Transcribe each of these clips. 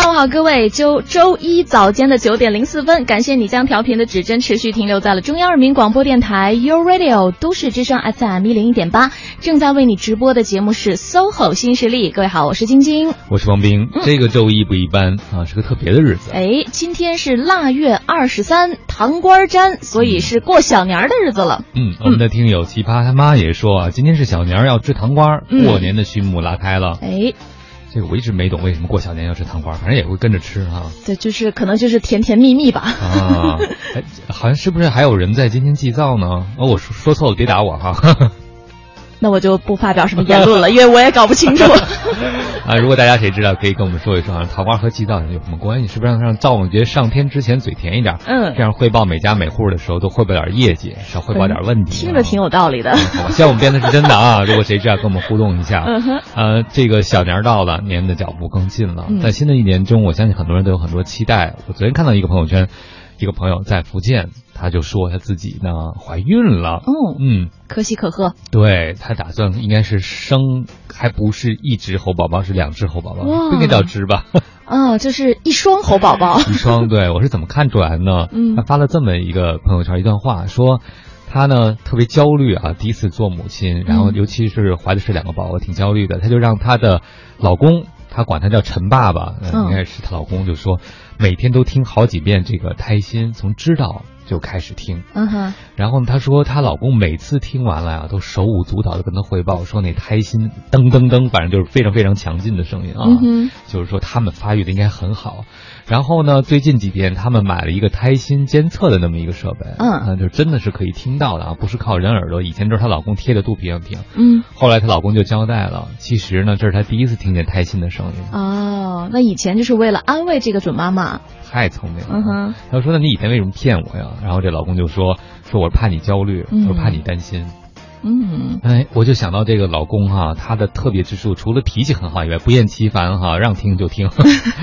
上午好，各位，周周一早间的九点零四分，感谢你将调频的指针持续停留在了中央人民广播电台 u Radio 都市之声 FM 一零一点八，正在为你直播的节目是 SOHO 新势力。各位好，我是晶晶，我是王冰。这个周一不一般啊，是个特别的日子。哎，今天是腊月二十三，糖瓜粘，所以是过小年的日子了。嗯，我们的听友奇葩他妈也说啊，今天是小年要吃糖瓜，过年的序幕拉开了。哎。这个我一直没懂为什么过小年要吃糖瓜，反正也会跟着吃哈。对，就是可能就是甜甜蜜蜜吧。啊，好像是不是还有人在今天祭灶呢？哦，我说说错了，别打我哈。那我就不发表什么言论了，因为我也搞不清楚。啊，如果大家谁知道，可以跟我们说一说啊，桃花和祭灶有什么关系？是不是让让灶王爷上天之前嘴甜一点？嗯，这样汇报每家每户的时候都汇报点业绩，少汇报点问题。听着挺有道理的。希望我们编的是真的啊！如果谁知道，跟我们互动一下。嗯哼。呃，这个小年到了，年的脚步更近了。在新的一年中，我相信很多人都有很多期待。我昨天看到一个朋友圈。一个朋友在福建，他就说她自己呢怀孕了。哦，嗯，可喜可贺。对她打算应该是生，还不是一只猴宝宝，是两只猴宝宝，不应该叫只吧？哦，就是一双猴宝宝。一双，对我是怎么看出来呢？嗯，他发了这么一个朋友圈一段话，说她呢特别焦虑啊，第一次做母亲，然后尤其是怀的是两个宝宝，挺焦虑的。她就让她的老公。她管他叫陈爸爸，应该是她老公，就说每天都听好几遍这个胎心，从知道就开始听。嗯哼。然后她说她老公每次听完了呀，都手舞足蹈的跟她汇报，说那胎心噔噔噔，反正就是非常非常强劲的声音啊。嗯就是说他们发育的应该很好。然后呢，最近几天他们买了一个胎心监测的那么一个设备，嗯，就真的是可以听到的啊，不是靠人耳朵。以前都是她老公贴着肚皮上听，嗯，后来她老公就交代了，其实呢，这是她第一次听见胎心的声音。哦，那以前就是为了安慰这个准妈妈，太聪明了。嗯哼，她说：“那你以前为什么骗我呀？”然后这老公就说：“说我怕你焦虑，我怕你担心。”嗯，哎，我就想到这个老公哈，他的特别之处除了脾气很好以外，不厌其烦哈，让听就听。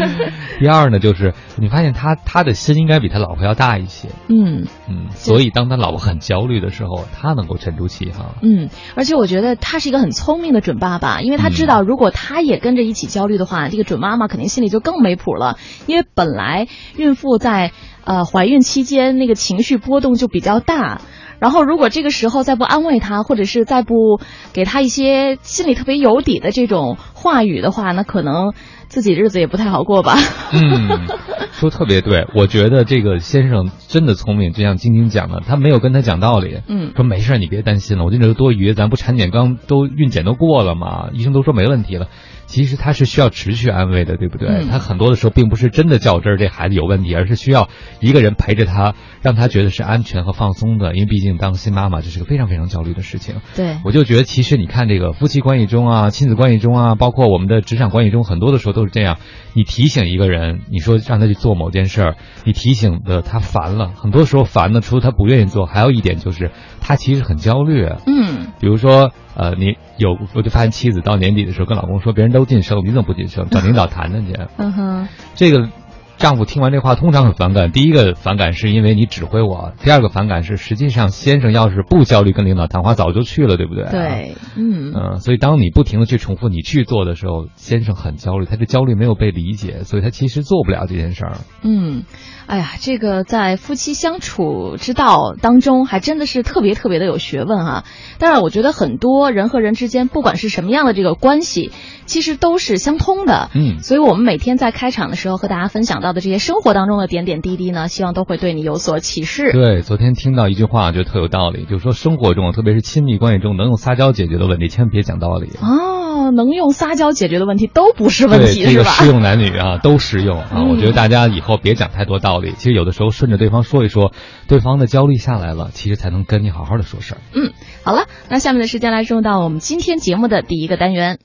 第二呢，就是你发现他他的心应该比他老婆要大一些。嗯嗯，所以当他老婆很焦虑的时候，他能够沉住气哈。嗯，而且我觉得他是一个很聪明的准爸爸，因为他知道如果他也跟着一起焦虑的话，这个准妈妈肯定心里就更没谱了。因为本来孕妇在呃怀孕期间那个情绪波动就比较大。然后，如果这个时候再不安慰他，或者是再不给他一些心里特别有底的这种话语的话，那可能自己日子也不太好过吧。嗯，说特别对，我觉得这个先生真的聪明，就像晶晶讲的，他没有跟他讲道理。嗯，说没事，你别担心了，我这都多余，咱不产检刚都孕检都过了嘛，医生都说没问题了。其实他是需要持续安慰的，对不对？他很多的时候并不是真的较真儿，这孩子有问题，而是需要一个人陪着他，让他觉得是安全和放松的。因为毕竟当新妈妈这是个非常非常焦虑的事情。对，我就觉得其实你看这个夫妻关系中啊，亲子关系中啊，包括我们的职场关系中，很多的时候都是这样。你提醒一个人，你说让他去做某件事儿，你提醒的他烦了，很多时候烦的除了他不愿意做，还有一点就是他其实很焦虑。嗯，比如说。呃，你有我就发现妻子到年底的时候跟老公说，别人都晋升，你怎么不晋升？找领导谈谈去。嗯哼，这个丈夫听完这话通常很反感。第一个反感是因为你指挥我，第二个反感是实际上先生要是不焦虑跟领导谈话，早就去了，对不对？对，嗯嗯，所以当你不停的去重复你去做的时候，先生很焦虑，他的焦虑没有被理解，所以他其实做不了这件事儿。嗯。哎呀，这个在夫妻相处之道当中，还真的是特别特别的有学问啊！当然，我觉得很多人和人之间，不管是什么样的这个关系，其实都是相通的。嗯，所以我们每天在开场的时候和大家分享到的这些生活当中的点点滴滴呢，希望都会对你有所启示。对，昨天听到一句话，觉得特有道理，就是说生活中，特别是亲密关系中，能用撒娇解决的问题，千万别讲道理。哦，能用撒娇解决的问题都不是问题，是吧？适用男女啊，都适用啊！我觉得大家以后别讲太多道理，其实有的时候顺着对方说一说，对方的焦虑下来了，其实才能跟你好好的说事儿。嗯，好了，那下面的时间来进入到我们今天节目的第一个单元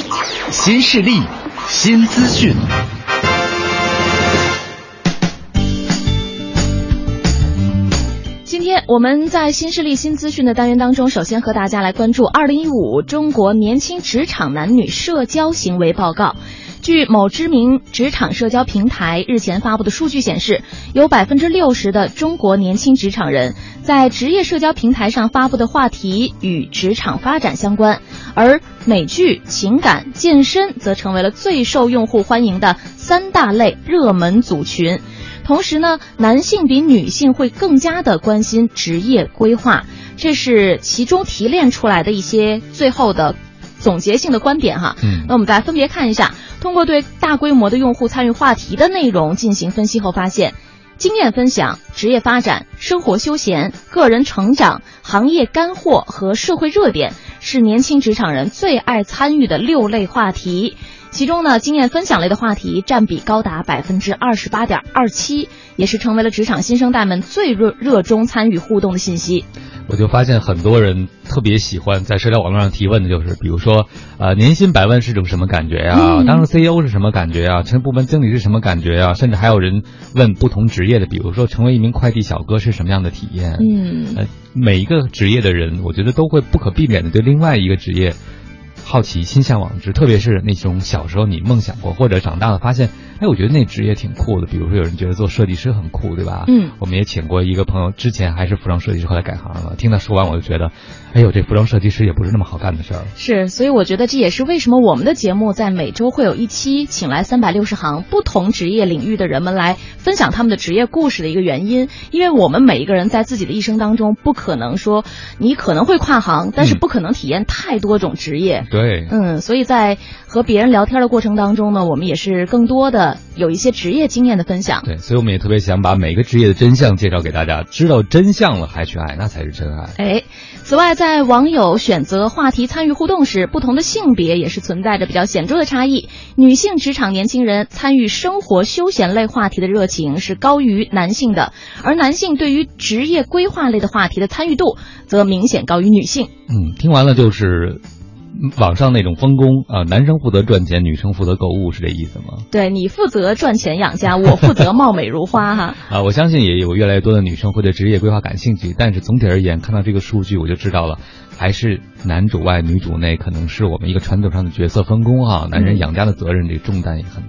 ——新势力、新资讯。今天我们在新势力新资讯的单元当中，首先和大家来关注二零一五中国年轻职场男女社交行为报告。据某知名职场社交平台日前发布的数据显示，有百分之六十的中国年轻职场人在职业社交平台上发布的话题与职场发展相关，而美剧、情感、健身则成为了最受用户欢迎的三大类热门组群。同时呢，男性比女性会更加的关心职业规划，这是其中提炼出来的一些最后的。总结性的观点哈，嗯，那我们再分别看一下，通过对大规模的用户参与话题的内容进行分析后发现，经验分享、职业发展、生活休闲、个人成长、行业干货和社会热点是年轻职场人最爱参与的六类话题。其中呢，经验分享类的话题占比高达百分之二十八点二七，也是成为了职场新生代们最热热衷参与互动的信息。我就发现很多人特别喜欢在社交网络上提问的，就是比如说，呃，年薪百万是种什么感觉呀？当上 CEO 是什么感觉呀？成部门经理是什么感觉呀？甚至还有人问不同职业的，比如说成为一名快递小哥是什么样的体验？嗯，呃，每一个职业的人，我觉得都会不可避免的对另外一个职业。好奇、心向往之，特别是那种小时候你梦想过，或者长大了发现，哎，我觉得那职业挺酷的。比如说，有人觉得做设计师很酷，对吧？嗯，我们也请过一个朋友，之前还是服装设计师，后来改行了。听他说完，我就觉得，哎呦，这服装设计师也不是那么好干的事儿。是，所以我觉得这也是为什么我们的节目在每周会有一期，请来三百六十行不同职业领域的人们来分享他们的职业故事的一个原因。因为我们每一个人在自己的一生当中，不可能说你可能会跨行，但是不可能体验太多种职业。对，嗯，所以在和别人聊天的过程当中呢，我们也是更多的有一些职业经验的分享。对，所以我们也特别想把每个职业的真相介绍给大家，知道真相了还去爱，那才是真爱。哎，此外，在网友选择话题参与互动时，不同的性别也是存在着比较显著的差异。女性职场年轻人参与生活休闲类话题的热情是高于男性的，而男性对于职业规划类的话题的参与度则明显高于女性。嗯，听完了就是。网上那种分工啊，男生负责赚钱，女生负责购物，是这意思吗？对你负责赚钱养家，我负责貌美如花哈。啊，我相信也有越来越多的女生会对职业规划感兴趣，但是总体而言，看到这个数据我就知道了，还是男主外女主内，可能是我们一个传统上的角色分工哈。男人养家的责任，这重担也很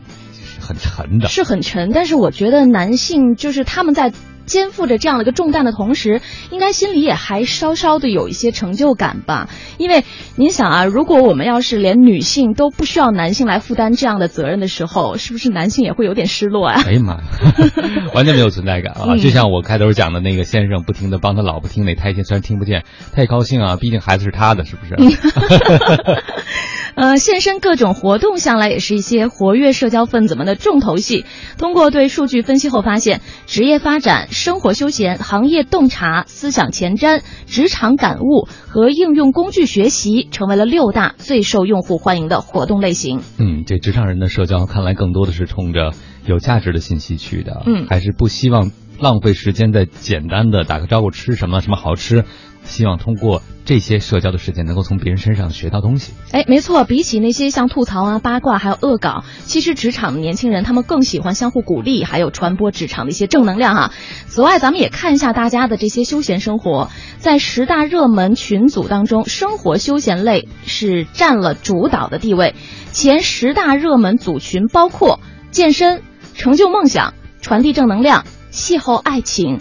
很沉的，是很沉。但是我觉得男性就是他们在。肩负着这样的一个重担的同时，应该心里也还稍稍的有一些成就感吧。因为您想啊，如果我们要是连女性都不需要男性来负担这样的责任的时候，是不是男性也会有点失落啊？哎呀妈，完全没有存在感啊！就像我开头讲的那个先生，不停的帮他老婆听那胎心，虽然听不见，他也高兴啊，毕竟孩子是他的，是不是？呃，现身各种活动，向来也是一些活跃社交分子们的重头戏。通过对数据分析后发现，职业发展、生活休闲、行业洞察、思想前瞻、职场感悟和应用工具学习，成为了六大最受用户欢迎的活动类型。嗯，这职场人的社交看来更多的是冲着有价值的信息去的，嗯，还是不希望浪费时间在简单的打个招呼、吃什么、什么好吃。希望通过这些社交的时间，能够从别人身上学到东西。哎，没错，比起那些像吐槽啊、八卦还有恶搞，其实职场的年轻人他们更喜欢相互鼓励，还有传播职场的一些正能量哈。此外，咱们也看一下大家的这些休闲生活，在十大热门群组当中，生活休闲类是占了主导的地位。前十大热门组群包括健身、成就梦想、传递正能量、邂逅爱情、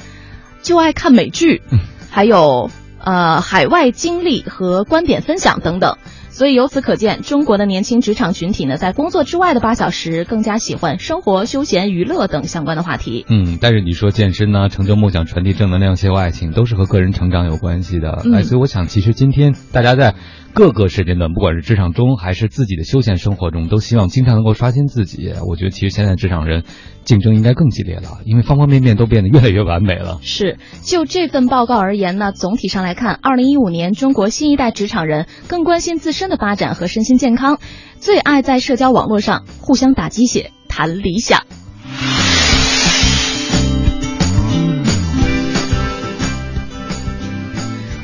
就爱看美剧，还有。呃，海外经历和观点分享等等，所以由此可见，中国的年轻职场群体呢，在工作之外的八小时，更加喜欢生活、休闲、娱乐等相关的话题。嗯，但是你说健身呢，成就梦想、传递正能量、邂逅爱情，都是和个人成长有关系的。哎，所以我想，其实今天大家在。各个时间段，不管是职场中还是自己的休闲生活中，都希望经常能够刷新自己。我觉得，其实现在职场人竞争应该更激烈了，因为方方面面都变得越来越完美了。是，就这份报告而言呢，总体上来看，二零一五年中国新一代职场人更关心自身的发展和身心健康，最爱在社交网络上互相打鸡血、谈理想。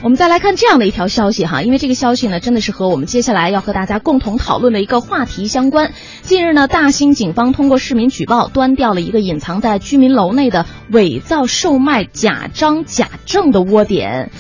我们再来看这样的一条消息哈，因为这个消息呢，真的是和我们接下来要和大家共同讨论的一个话题相关。近日呢，大兴警方通过市民举报，端掉了一个隐藏在居民楼内的伪造售卖假章假证的窝点。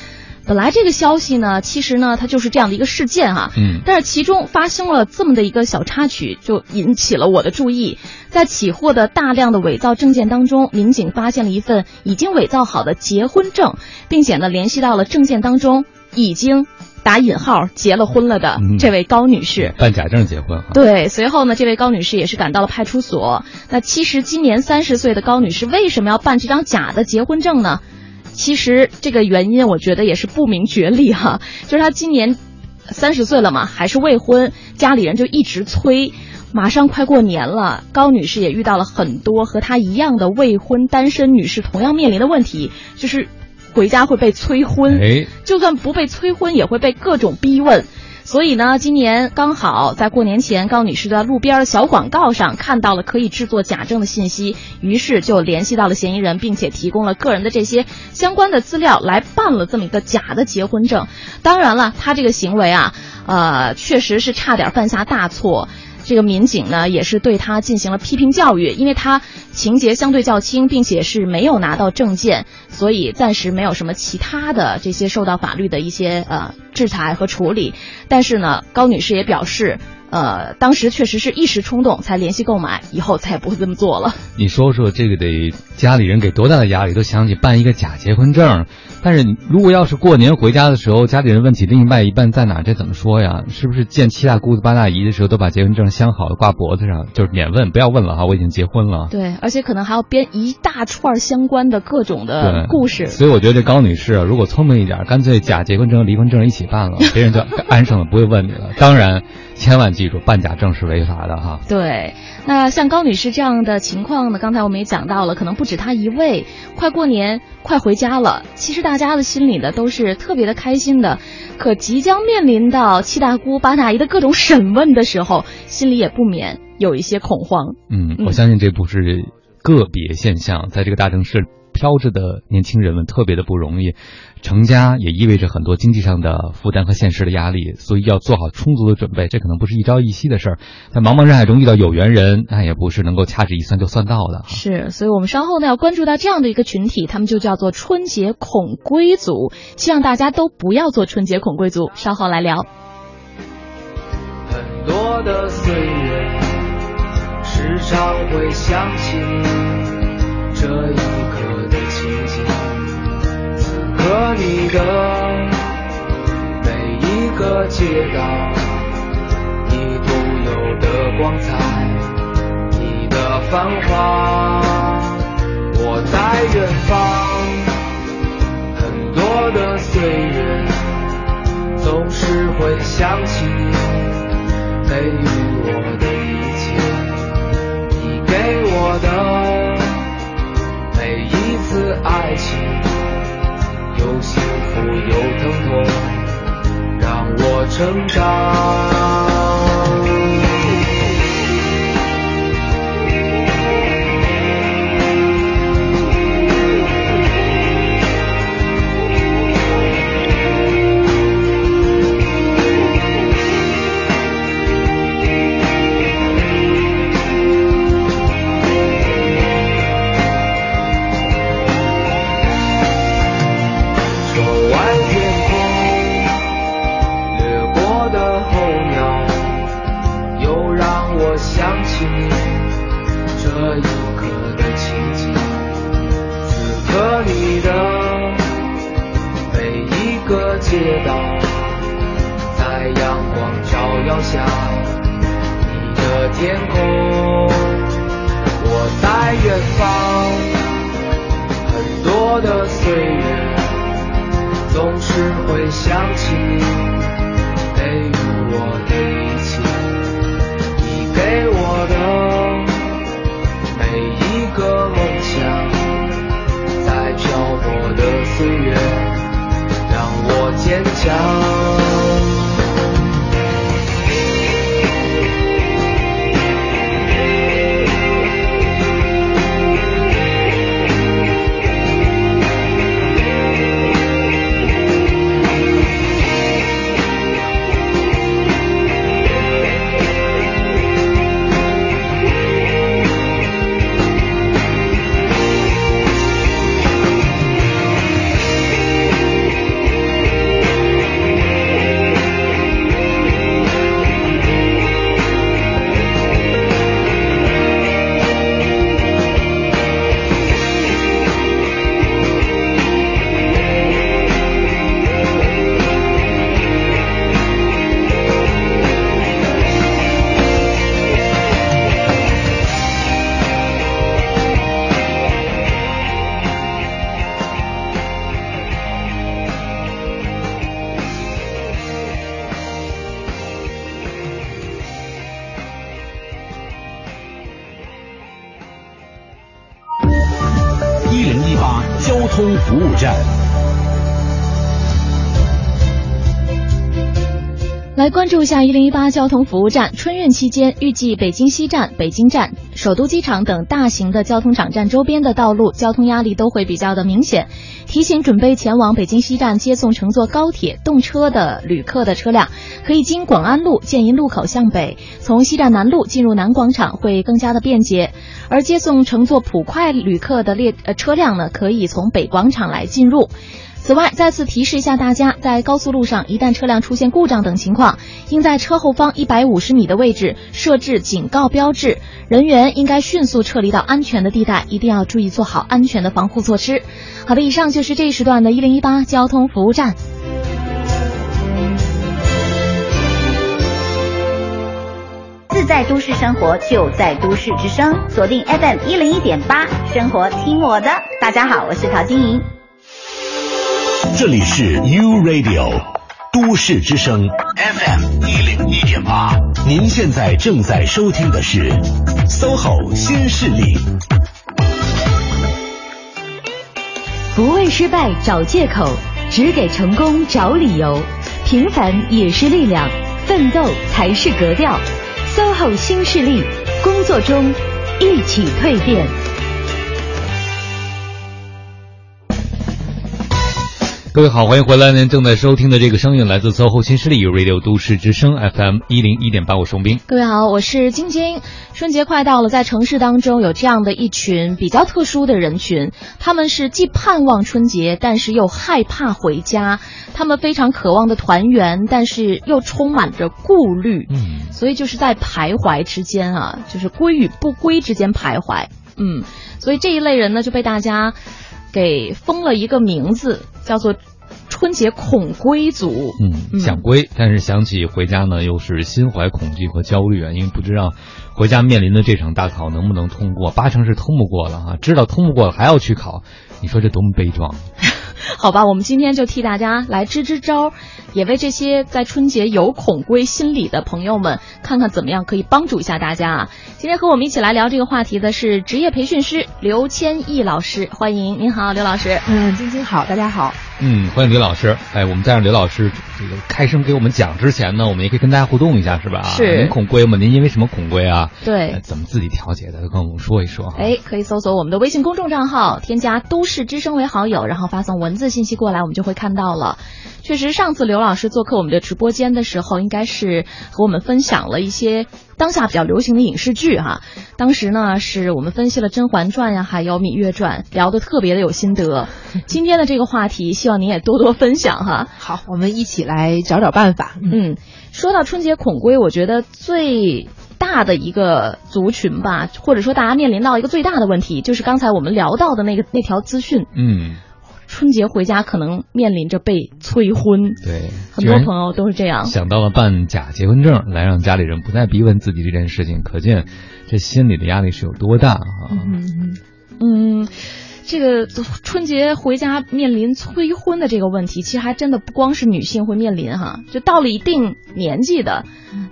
本来这个消息呢，其实呢，它就是这样的一个事件哈。嗯。但是其中发生了这么的一个小插曲，就引起了我的注意。在起获的大量的伪造证件当中，民警发现了一份已经伪造好的结婚证，并且呢，联系到了证件当中已经打引号结了婚了的这位高女士。办假证结婚。对，随后呢，这位高女士也是赶到了派出所。那其实今年三十岁的高女士为什么要办这张假的结婚证呢？其实这个原因，我觉得也是不明觉厉哈。就是他今年三十岁了嘛，还是未婚，家里人就一直催，马上快过年了。高女士也遇到了很多和她一样的未婚单身女士同样面临的问题，就是回家会被催婚，就算不被催婚，也会被各种逼问。所以呢，今年刚好在过年前，高女士在路边小广告上看到了可以制作假证的信息，于是就联系到了嫌疑人，并且提供了个人的这些相关的资料来办了这么一个假的结婚证。当然了，她这个行为啊，呃，确实是差点犯下大错。这个民警呢，也是对他进行了批评教育，因为他情节相对较轻，并且是没有拿到证件，所以暂时没有什么其他的这些受到法律的一些呃制裁和处理。但是呢，高女士也表示。呃，当时确实是一时冲动才联系购买，以后再也不会这么做了。你说说这个得家里人给多大的压力，都想起办一个假结婚证。但是如果要是过年回家的时候，家里人问起另外一半在哪，这怎么说呀？是不是见七大姑子八大姨的时候都把结婚证镶好了挂脖子上，就是免问，不要问了哈，我已经结婚了。对，而且可能还要编一大串相关的各种的故事。所以我觉得这高女士啊，如果聪明一点，干脆假结婚证、离婚证一起办了，别人就安生了，不会问你了。当然。千万记住，办假证是违法的哈。对，那像高女士这样的情况呢？刚才我们也讲到了，可能不止她一位。快过年，快回家了，其实大家的心里呢都是特别的开心的。可即将面临到七大姑八大姨的各种审问的时候，心里也不免有一些恐慌。嗯，我相信这不是个别现象，在这个大城市。飘着的年轻人们特别的不容易，成家也意味着很多经济上的负担和现实的压力，所以要做好充足的准备。这可能不是一朝一夕的事儿，在茫茫人海中遇到有缘人，那也不是能够掐指一算就算到的。是，所以我们稍后呢要关注到这样的一个群体，他们就叫做春节恐归族。希望大家都不要做春节恐归族。稍后来聊。很多的岁月，时常会想起这一和你的每一个街道，你独有的光彩，你的繁华。我在远方，很多的岁月，总是会想起你给予我的一切，你给我的每一次爱情。有幸福，有疼痛，让我成长。里的每一个街道，在阳光照耀下，你的天空。我在远方，很多的岁月，总是会想起，给予我的一切，你给我的每一个梦。骄。关注一下一零一八交通服务站。春运期间，预计北京西站、北京站、首都机场等大型的交通场站周边的道路交通压力都会比较的明显。提醒准备前往北京西站接送乘坐高铁、动车的旅客的车辆，可以经广安路建营路口向北，从西站南路进入南广场会更加的便捷。而接送乘坐普快旅客的列呃车辆呢，可以从北广场来进入。此外，再次提示一下大家，在高速路上，一旦车辆出现故障等情况，应在车后方一百五十米的位置设置警告标志，人员应该迅速撤离到安全的地带，一定要注意做好安全的防护措施。好的，以上就是这一时段的一零一八交通服务站。自在都市生活就在都市之声，锁定 FM 一零一点八，生活听我的。大家好，我是陶晶莹。这里是 U Radio 都市之声 FM 一零一点八，您现在正在收听的是 SOHO 新势力。不为失败找借口，只给成功找理由。平凡也是力量，奋斗才是格调。SOHO 新势力，工作中一起蜕变。各位好，欢迎回来。您正在收听的这个声音来自 SOHO 新势力 Radio 都市之声 FM 一零一点八，我是兵。各位好，我是晶晶。春节快到了，在城市当中有这样的一群比较特殊的人群，他们是既盼望春节，但是又害怕回家。他们非常渴望的团圆，但是又充满着顾虑。嗯，所以就是在徘徊之间啊，就是归与不归之间徘徊。嗯，所以这一类人呢，就被大家给封了一个名字，叫做。春节恐归族，嗯，想归，但是想起回家呢，又是心怀恐惧和焦虑啊，因为不知道回家面临的这场大考能不能通过，八成是通不过了啊，知道通不过了还要去考，你说这多么悲壮。好吧，我们今天就替大家来支支招，也为这些在春节有恐归心理的朋友们，看看怎么样可以帮助一下大家啊。今天和我们一起来聊这个话题的是职业培训师刘千益老师，欢迎您好，刘老师。嗯，晶晶好，大家好。嗯，欢迎刘老师。哎，我们在让刘老师这个开声给我们讲之前呢，我们也可以跟大家互动一下，是吧？是。您恐归吗？您因为什么恐归啊？对。怎么自己调节的？跟我们说一说。哎，可以搜索我们的微信公众账号，添加“都市之声”为好友，然后发送文字信息过来，我们就会看到了。确实，上次刘老师做客我们的直播间的时候，应该是和我们分享了一些当下比较流行的影视剧哈。当时呢，是我们分析了《甄嬛传》呀，还有《芈月传》，聊得特别的有心得。今天的这个话题，希望您也多多分享哈。好，我们一起来找找办法。嗯，说到春节恐归，我觉得最大的一个族群吧，或者说大家面临到一个最大的问题，就是刚才我们聊到的那个那条资讯。嗯。春节回家可能面临着被催婚，对，很多朋友都是这样。想到了办假结婚证来让家里人不再逼问自己这件事情，可见这心里的压力是有多大啊！嗯嗯。这个春节回家面临催婚的这个问题，其实还真的不光是女性会面临哈，就到了一定年纪的。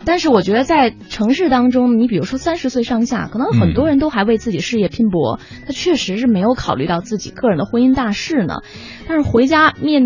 但是我觉得在城市当中，你比如说三十岁上下，可能很多人都还为自己事业拼搏，他确实是没有考虑到自己个人的婚姻大事呢。但是回家面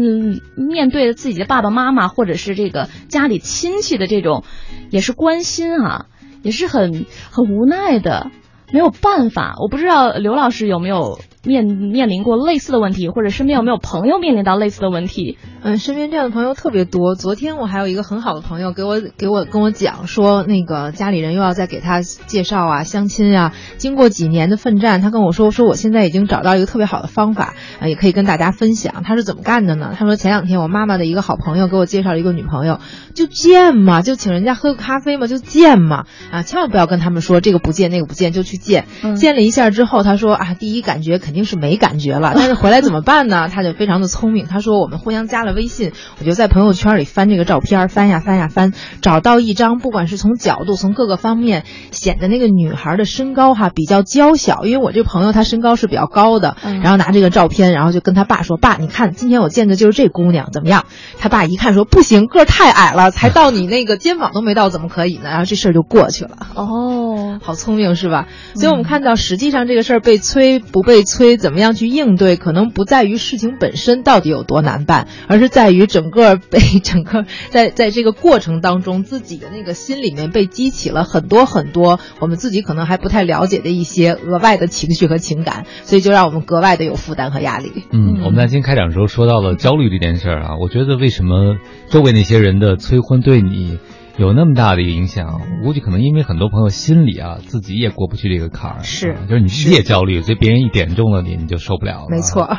面对自己的爸爸妈妈或者是这个家里亲戚的这种，也是关心啊，也是很很无奈的，没有办法。我不知道刘老师有没有。面面临过类似的问题，或者身边有没有朋友面临到类似的问题？嗯，身边这样的朋友特别多。昨天我还有一个很好的朋友给我给我跟我讲说，那个家里人又要再给他介绍啊、相亲啊。经过几年的奋战，他跟我说说我现在已经找到一个特别好的方法啊，也可以跟大家分享。他是怎么干的呢？他说前两天我妈妈的一个好朋友给我介绍了一个女朋友，就见嘛，就请人家喝个咖啡嘛，就见嘛啊，千万不要跟他们说这个不见那个不见，就去见。见了一下之后，他说啊，第一感觉肯定是没感觉了，但是回来怎么办呢？他就非常的聪明，他说我们互相加了微信，我就在朋友圈里翻这个照片，翻呀翻呀翻，找到一张，不管是从角度，从各个方面显得那个女孩的身高哈比较娇小，因为我这朋友她身高是比较高的，然后拿这个照片，然后就跟他爸说，爸，你看今天我见的就是这姑娘，怎么样？他爸一看说不行，个太矮了，才到你那个肩膀都没到，怎么可以呢？然后这事儿就过去了。哦，好聪明是吧？所以我们看到实际上这个事儿被催不被催。催，怎么样去应对，可能不在于事情本身到底有多难办，而是在于整个被 整个在在这个过程当中，自己的那个心里面被激起了很多很多我们自己可能还不太了解的一些额外的情绪和情感，所以就让我们格外的有负担和压力。嗯，我们在今天开场的时候说到了焦虑这件事儿啊，我觉得为什么周围那些人的催婚对你？有那么大的一个影响，我估计可能因为很多朋友心里啊自己也过不去这个坎儿，是，就是你自己也焦虑，所以别人一点中了你，你就受不了了。没错，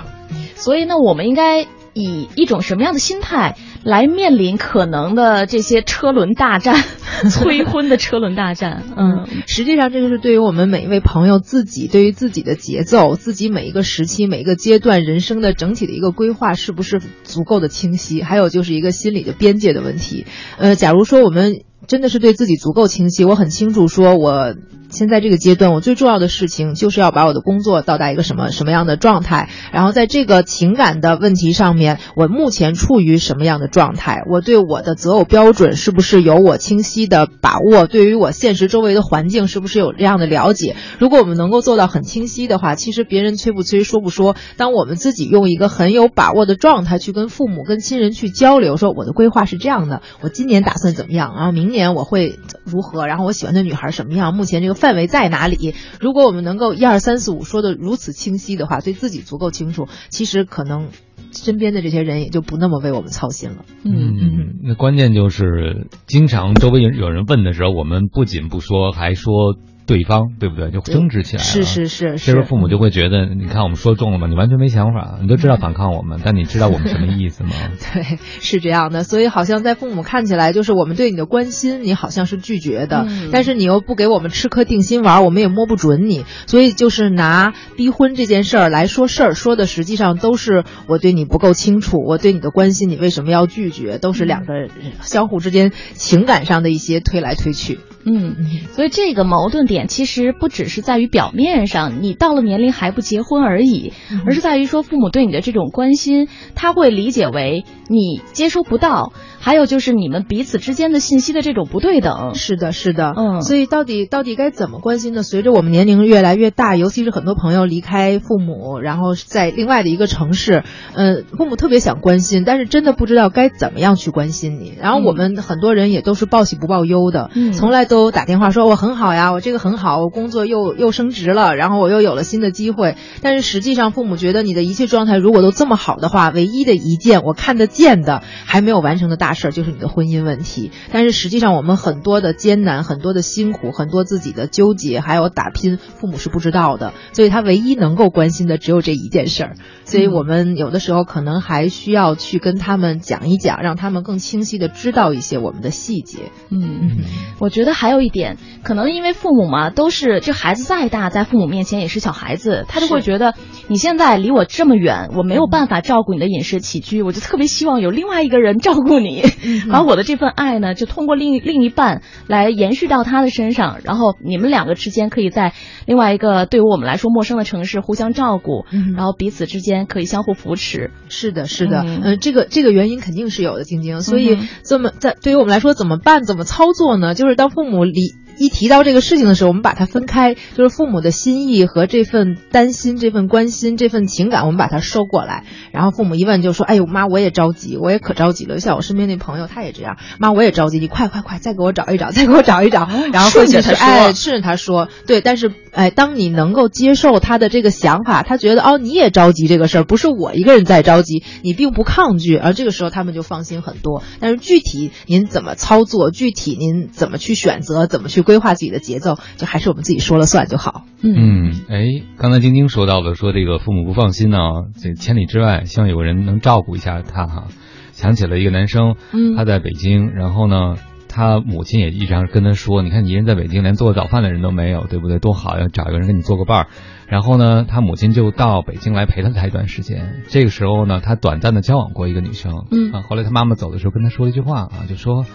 所以呢，我们应该以一种什么样的心态来面临可能的这些车轮大战、催婚的车轮大战？嗯，实际上这个是对于我们每一位朋友自己对于自己的节奏、自己每一个时期、每一个阶段人生的整体的一个规划是不是足够的清晰，还有就是一个心理的边界的问题。呃，假如说我们。真的是对自己足够清晰，我很清楚，说我现在这个阶段，我最重要的事情就是要把我的工作到达一个什么什么样的状态，然后在这个情感的问题上面，我目前处于什么样的状态？我对我的择偶标准是不是有我清晰的把握？对于我现实周围的环境是不是有这样的了解？如果我们能够做到很清晰的话，其实别人催不催，说不说，当我们自己用一个很有把握的状态去跟父母、跟亲人去交流，说我的规划是这样的，我今年打算怎么样，然后明。年我会如何？然后我喜欢的女孩什么样？目前这个范围在哪里？如果我们能够一二三四五说的如此清晰的话，对自己足够清楚，其实可能身边的这些人也就不那么为我们操心了。嗯嗯，那关键就是经常周围有人问的时候，我们不仅不说，还说。对方对不对？就争执起来了。是是是，这时候父母就会觉得，你看我们说中了吗？你完全没想法，你都知道反抗我们，但你知道我们什么意思吗？对，是这样的。所以好像在父母看起来，就是我们对你的关心，你好像是拒绝的，但是你又不给我们吃颗定心丸，我们也摸不准你。所以就是拿逼婚这件事儿来说事儿，说的实际上都是我对你不够清楚，我对你的关心，你为什么要拒绝？都是两个相互之间情感上的一些推来推去。嗯，所以这个矛盾点其实不只是在于表面上，你到了年龄还不结婚而已，而是在于说父母对你的这种关心，他会理解为你接收不到。还有就是你们彼此之间的信息的这种不对等，是的，是的，嗯，所以到底到底该怎么关心呢？随着我们年龄越来越大，尤其是很多朋友离开父母，然后在另外的一个城市，呃，父母特别想关心，但是真的不知道该怎么样去关心你。然后我们很多人也都是报喜不报忧的，从来都打电话说我很好呀，我这个很好，我工作又又升职了，然后我又有了新的机会。但是实际上，父母觉得你的一切状态如果都这么好的话，唯一的一件我看得见的还没有完成的大。事儿就是你的婚姻问题，但是实际上我们很多的艰难、很多的辛苦、很多自己的纠结，还有打拼，父母是不知道的，所以他唯一能够关心的只有这一件事儿。所以我们有的时候可能还需要去跟他们讲一讲，让他们更清晰的知道一些我们的细节。嗯，我觉得还有一点，可能因为父母嘛，都是这孩子再大，在父母面前也是小孩子，他就会觉得你现在离我这么远，我没有办法照顾你的饮食起居，我就特别希望有另外一个人照顾你。而我的这份爱呢，就通过另另一半来延续到他的身上，然后你们两个之间可以在另外一个对于我们来说陌生的城市互相照顾，然后彼此之间可以相互扶持。是的，是的，嗯，这个这个原因肯定是有的，晶晶。所以这么在对于我们来说怎么办？怎么操作呢？就是当父母离。一提到这个事情的时候，我们把它分开，就是父母的心意和这份担心、这份关心、这份情感，我们把它收过来。然后父母一问就说：“哎呦妈，我也着急，我也可着急了。”像我身边那朋友，他也这样，妈，我也着急，你快快快，再给我找一找，再给我找一找。然后顺着他说，哎，顺着他说，对。但是，哎，当你能够接受他的这个想法，他觉得哦，你也着急这个事儿，不是我一个人在着急，你并不抗拒，而这个时候他们就放心很多。但是具体您怎么操作，具体您怎么去选择，怎么去。规划自己的节奏，就还是我们自己说了算就好。嗯，哎，刚才晶晶说到的，说这个父母不放心呢，这千里之外，希望有个人能照顾一下他哈。想起了一个男生，他在北京，然后呢，他母亲也一直跟他说：“你看，你一人在北京，连做个早饭的人都没有，对不对？多好，要找一个人跟你做个伴儿。”然后呢，他母亲就到北京来陪他他一段时间。这个时候呢，他短暂的交往过一个女生，嗯啊，后来他妈妈走的时候跟他说了一句话啊，就说。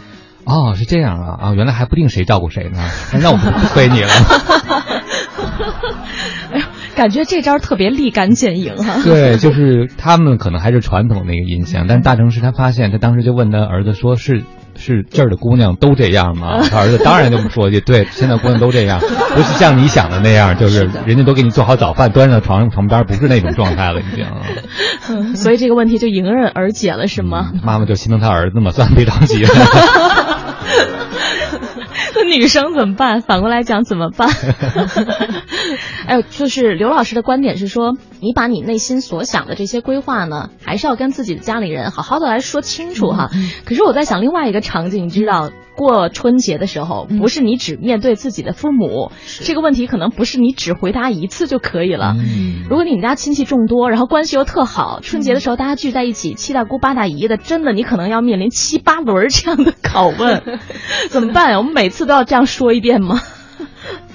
哦，是这样啊啊！原来还不定谁照顾谁呢，那我不亏你了。感觉这招特别立竿见影哈。对，就是他们可能还是传统那个印象，但是大城市他发现，他当时就问他儿子说：“是是这儿的姑娘都这样吗？他儿子当然这么说句，对，现在姑娘都这样，不是像你想的那样，就是人家都给你做好早饭端上床床边，不是那种状态了，已经。所以这个问题就迎刃而解了，是吗？妈妈就心疼他儿子嘛，算了，别着急。那 女生怎么办？反过来讲怎么办？哎，就是刘老师的观点是说，你把你内心所想的这些规划呢，还是要跟自己的家里人好好的来说清楚哈。可是我在想另外一个场景，你知道？过春节的时候，不是你只面对自己的父母，这个问题可能不是你只回答一次就可以了。如果你们家亲戚众多，然后关系又特好，春节的时候大家聚在一起，七大姑八大姨的，真的你可能要面临七八轮这样的拷问，怎么办呀？我们每次都要这样说一遍吗？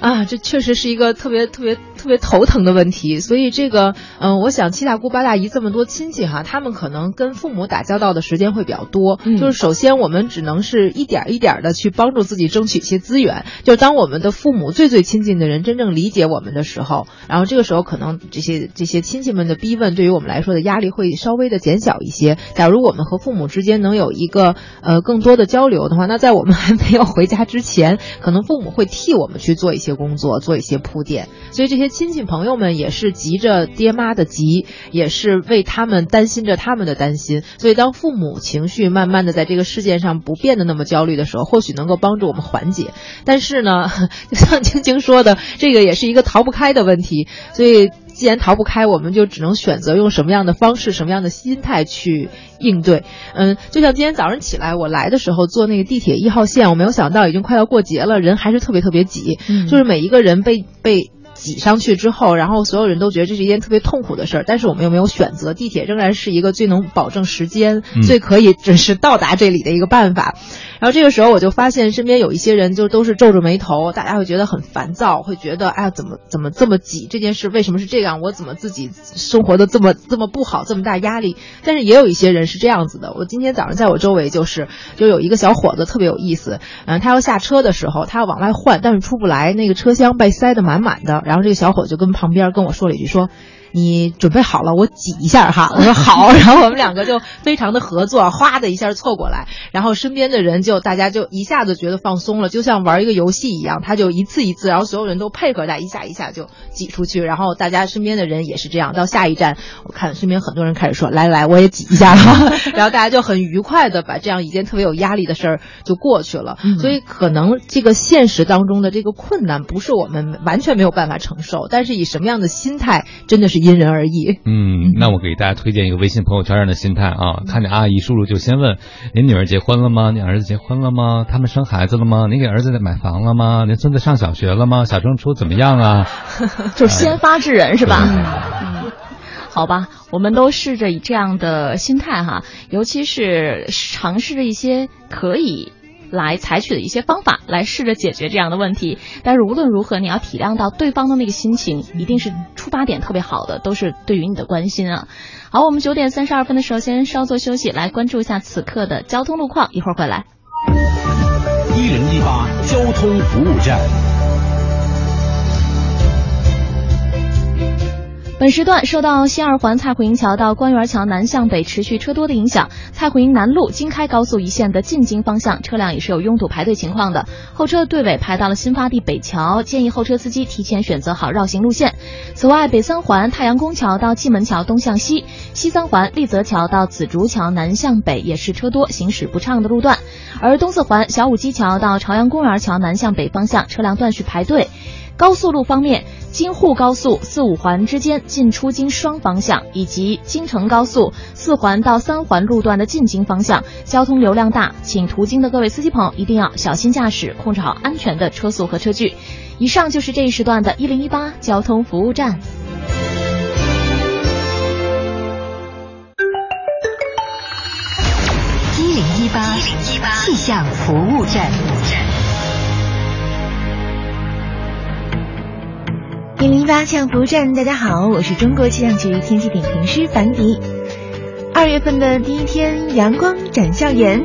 啊，这确实是一个特别特别特别头疼的问题。所以这个，嗯，我想七大姑八大姨这么多亲戚哈，他们可能跟父母打交道的时间会比较多。就是首先，我们只能是一点一点的去帮助自己争取一些资源。就当我们的父母最最亲近的人真正理解我们的时候，然后这个时候可能这些这些亲戚们的逼问对于我们来说的压力会稍微的减小一些。假如我们和父母之间能有一个呃更多的交流的话，那在我们还没有回家之前，可能父母会替我们去做一些。工作做一些铺垫，所以这些亲戚朋友们也是急着爹妈的急，也是为他们担心着他们的担心。所以当父母情绪慢慢的在这个事件上不变得那么焦虑的时候，或许能够帮助我们缓解。但是呢，就 像晶晶说的，这个也是一个逃不开的问题。所以既然逃不开，我们就只能选择用什么样的方式、什么样的心态去应对。嗯，就像今天早上起来我来的时候坐那个地铁一号线，我没有想到已经快要过节了，人还是特别特别挤，就是每一个人被被。挤上去之后，然后所有人都觉得这是一件特别痛苦的事儿，但是我们又没有选择，地铁仍然是一个最能保证时间、最可以准时到达这里的一个办法。然后这个时候我就发现身边有一些人就都是皱着眉头，大家会觉得很烦躁，会觉得哎呀怎么怎么这么挤？这件事为什么是这样？我怎么自己生活的这么这么不好，这么大压力？但是也有一些人是这样子的。我今天早上在我周围就是就有一个小伙子特别有意思，嗯，他要下车的时候，他要往外换，但是出不来，那个车厢被塞得满满的。然后这个小伙子就跟旁边跟我说了一句说。你准备好了，我挤一下哈。我说好，然后我们两个就非常的合作，哗的一下凑过来，然后身边的人就大家就一下子觉得放松了，就像玩一个游戏一样，他就一次一次，然后所有人都配合他一下一下就挤出去，然后大家身边的人也是这样。到下一站，我看身边很多人开始说来来，我也挤一下哈，然后大家就很愉快的把这样一件特别有压力的事儿就过去了。所以可能这个现实当中的这个困难不是我们完全没有办法承受，但是以什么样的心态真的是。因人而异。嗯，那我给大家推荐一个微信朋友圈上的心态啊，看见阿姨叔叔就先问：您女儿结婚了吗？您儿子结婚了吗？他们生孩子了吗？您给儿子买房了吗？您孙子上小学了吗？小升初怎么样啊？就先发制人是吧？嗯，好吧，我们都试着以这样的心态哈，尤其是尝试着一些可以。来采取的一些方法，来试着解决这样的问题。但是无论如何，你要体谅到对方的那个心情，一定是出发点特别好的，都是对于你的关心啊。好，我们九点三十二分的时候先稍作休息，来关注一下此刻的交通路况，一会儿回来。一零一八交通服务站。本时段受到西二环蔡虎营桥到官园桥南向北持续车多的影响，蔡虎营南路京开高速一线的进京方向车辆也是有拥堵排队情况的，后车队尾排到了新发地北桥，建议后车司机提前选择好绕行路线。此外，北三环太阳宫桥到蓟门桥东向西，西三环立泽桥到紫竹桥南向北也是车多，行驶不畅的路段，而东四环小武基桥到朝阳公园桥南向北方向车辆断续排队。高速路方面，京沪高速四五环之间进出京双方向，以及京承高速四环到三环路段的进京方向，交通流量大，请途经的各位司机朋友一定要小心驾驶，控制好安全的车速和车距。以上就是这一时段的一零一八交通服务站。一零一八气象服务站。一零八气象服务站，大家好，我是中国气象局天气点评师樊迪。二月份的第一天，阳光展笑颜。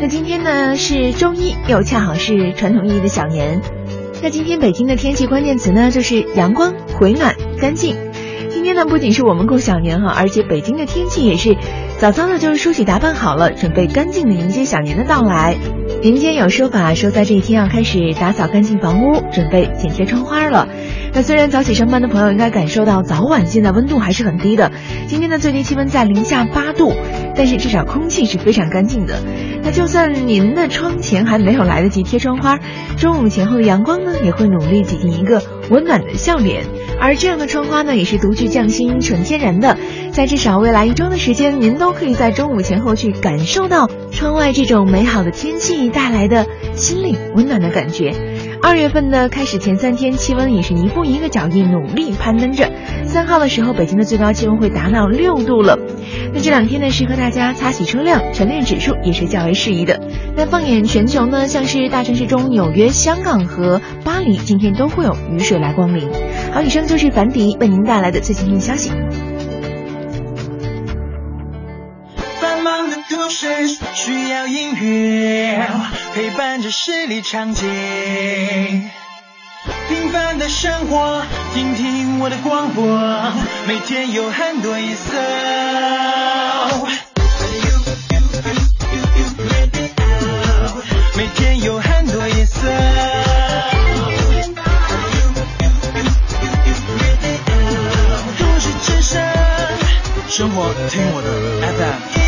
那今天呢是周一，又恰好是传统意义的小年。那今天北京的天气关键词呢就是阳光、回暖、干净。今天呢不仅是我们过小年哈，而且北京的天气也是早早的就梳洗打扮好了，准备干净的迎接小年的到来。民间有说法说，在这一天要开始打扫干净房屋，准备剪贴窗花了。那虽然早起上班的朋友应该感受到早晚现在温度还是很低的，今天的最低气温在零下八度，但是至少空气是非常干净的。那就算您的窗前还没有来得及贴窗花，中午前后的阳光呢，也会努力挤进一个温暖的笑脸。而这样的窗花呢，也是独具匠心、纯天然的，在至少未来一周的时间，您都可以在中午前后去感受到窗外这种美好的天气带来的心里温暖的感觉。二月份呢，开始前三天气温也是一步一个脚印努力攀登着。三号的时候，北京的最高气温会达到六度了。那这两天呢，适合大家擦洗车辆，晨练指数也是较为适宜的。那放眼全球呢，像是大城市中纽约、香港和巴黎，今天都会有雨水来光临。好，以上就是凡迪为您带来的最新天气消息。都市需要音乐陪伴着十里长街，平凡的生活，听听我的广播，每天有很多颜色。每天有很多颜色。生活听我的 FM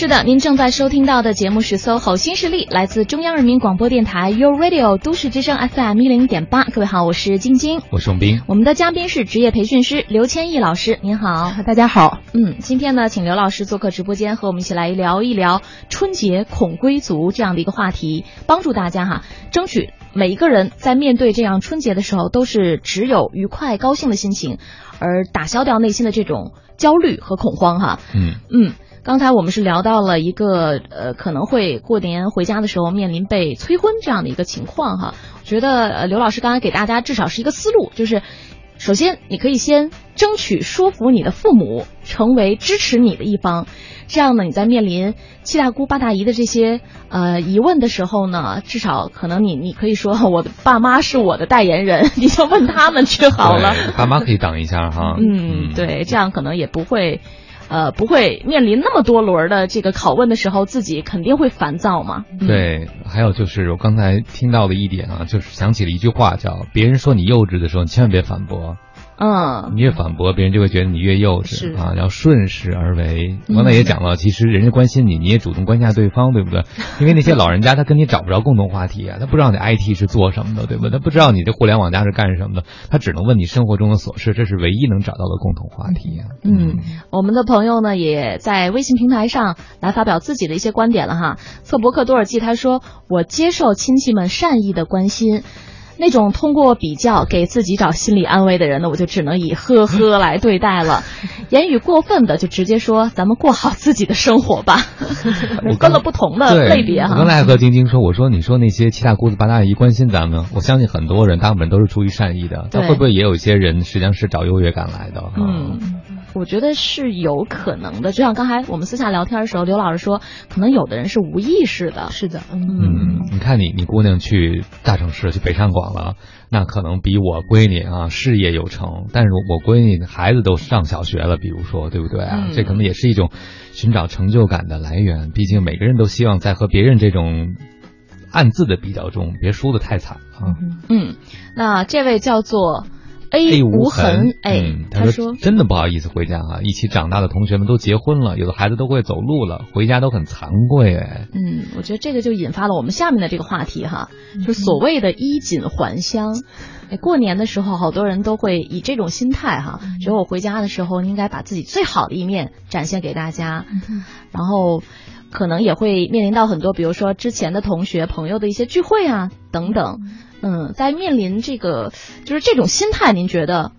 是的，您正在收听到的节目是 SOHO 新势力，来自中央人民广播电台 u Radio 都市之声 FM 一零点八。各位好，我是晶晶，我是宋斌。我们的嘉宾是职业培训师刘千亿老师，您好，大家好。嗯，今天呢，请刘老师做客直播间，和我们一起来聊一聊春节恐归族这样的一个话题，帮助大家哈，争取每一个人在面对这样春节的时候，都是只有愉快高兴的心情，而打消掉内心的这种焦虑和恐慌哈。嗯嗯。刚才我们是聊到了一个呃可能会过年回家的时候面临被催婚这样的一个情况哈，我觉得呃刘老师刚才给大家至少是一个思路，就是首先你可以先争取说服你的父母成为支持你的一方，这样呢你在面临七大姑八大姨的这些呃疑问的时候呢，至少可能你你可以说我的爸妈是我的代言人，你就问他们去好了，爸妈可以挡一下哈，嗯。对，这样可能也不会。呃，不会面临那么多轮的这个拷问的时候，自己肯定会烦躁嘛。对，还有就是我刚才听到的一点啊，就是想起了一句话，叫“别人说你幼稚的时候，你千万别反驳。”嗯，你越反驳，别人就会觉得你越幼稚啊，要顺势而为。嗯刚才也讲了，其实人家关心你，你也主动关心下对方，对不对？因为那些老人家他跟你找不着共同话题啊，他不知道你 IT 是做什么的，对吧？他不知道你这互联网加是干什么的，他只能问你生活中的琐事，这是唯一能找到的共同话题啊。嗯，我们的朋友呢也在微信平台上来发表自己的一些观点了哈。测博客多尔季他说：“我接受亲戚们善意的关心。”那种通过比较给自己找心理安慰的人呢，我就只能以呵呵来对待了。言语过分的就直接说咱们过好自己的生活吧。我分了不同的类别哈。我刚才和晶晶说，我说你说那些七大姑子八大姨关心咱们，我相信很多人大部分都是出于善意的，但会不会也有一些人实际上是找优越感来的？嗯。我觉得是有可能的，就像刚才我们私下聊天的时候，刘老师说，可能有的人是无意识的。是的，嗯，你看你你姑娘去大城市去北上广了，那可能比我闺女啊事业有成，但是我闺女孩子都上小学了，比如说对不对啊？嗯、这可能也是一种寻找成就感的来源。毕竟每个人都希望在和别人这种暗自的比较中，别输得太惨啊。嗯，那这位叫做。A 无痕，哎、嗯，他说真的不好意思回家啊，一起长大的同学们都结婚了，有的孩子都会走路了，回家都很惭愧哎。嗯，我觉得这个就引发了我们下面的这个话题哈，就是所谓的衣锦还乡。哎，过年的时候，好多人都会以这种心态哈，觉得我回家的时候应该把自己最好的一面展现给大家，然后可能也会面临到很多，比如说之前的同学朋友的一些聚会啊等等。嗯，在面临这个就是这种心态，您觉得？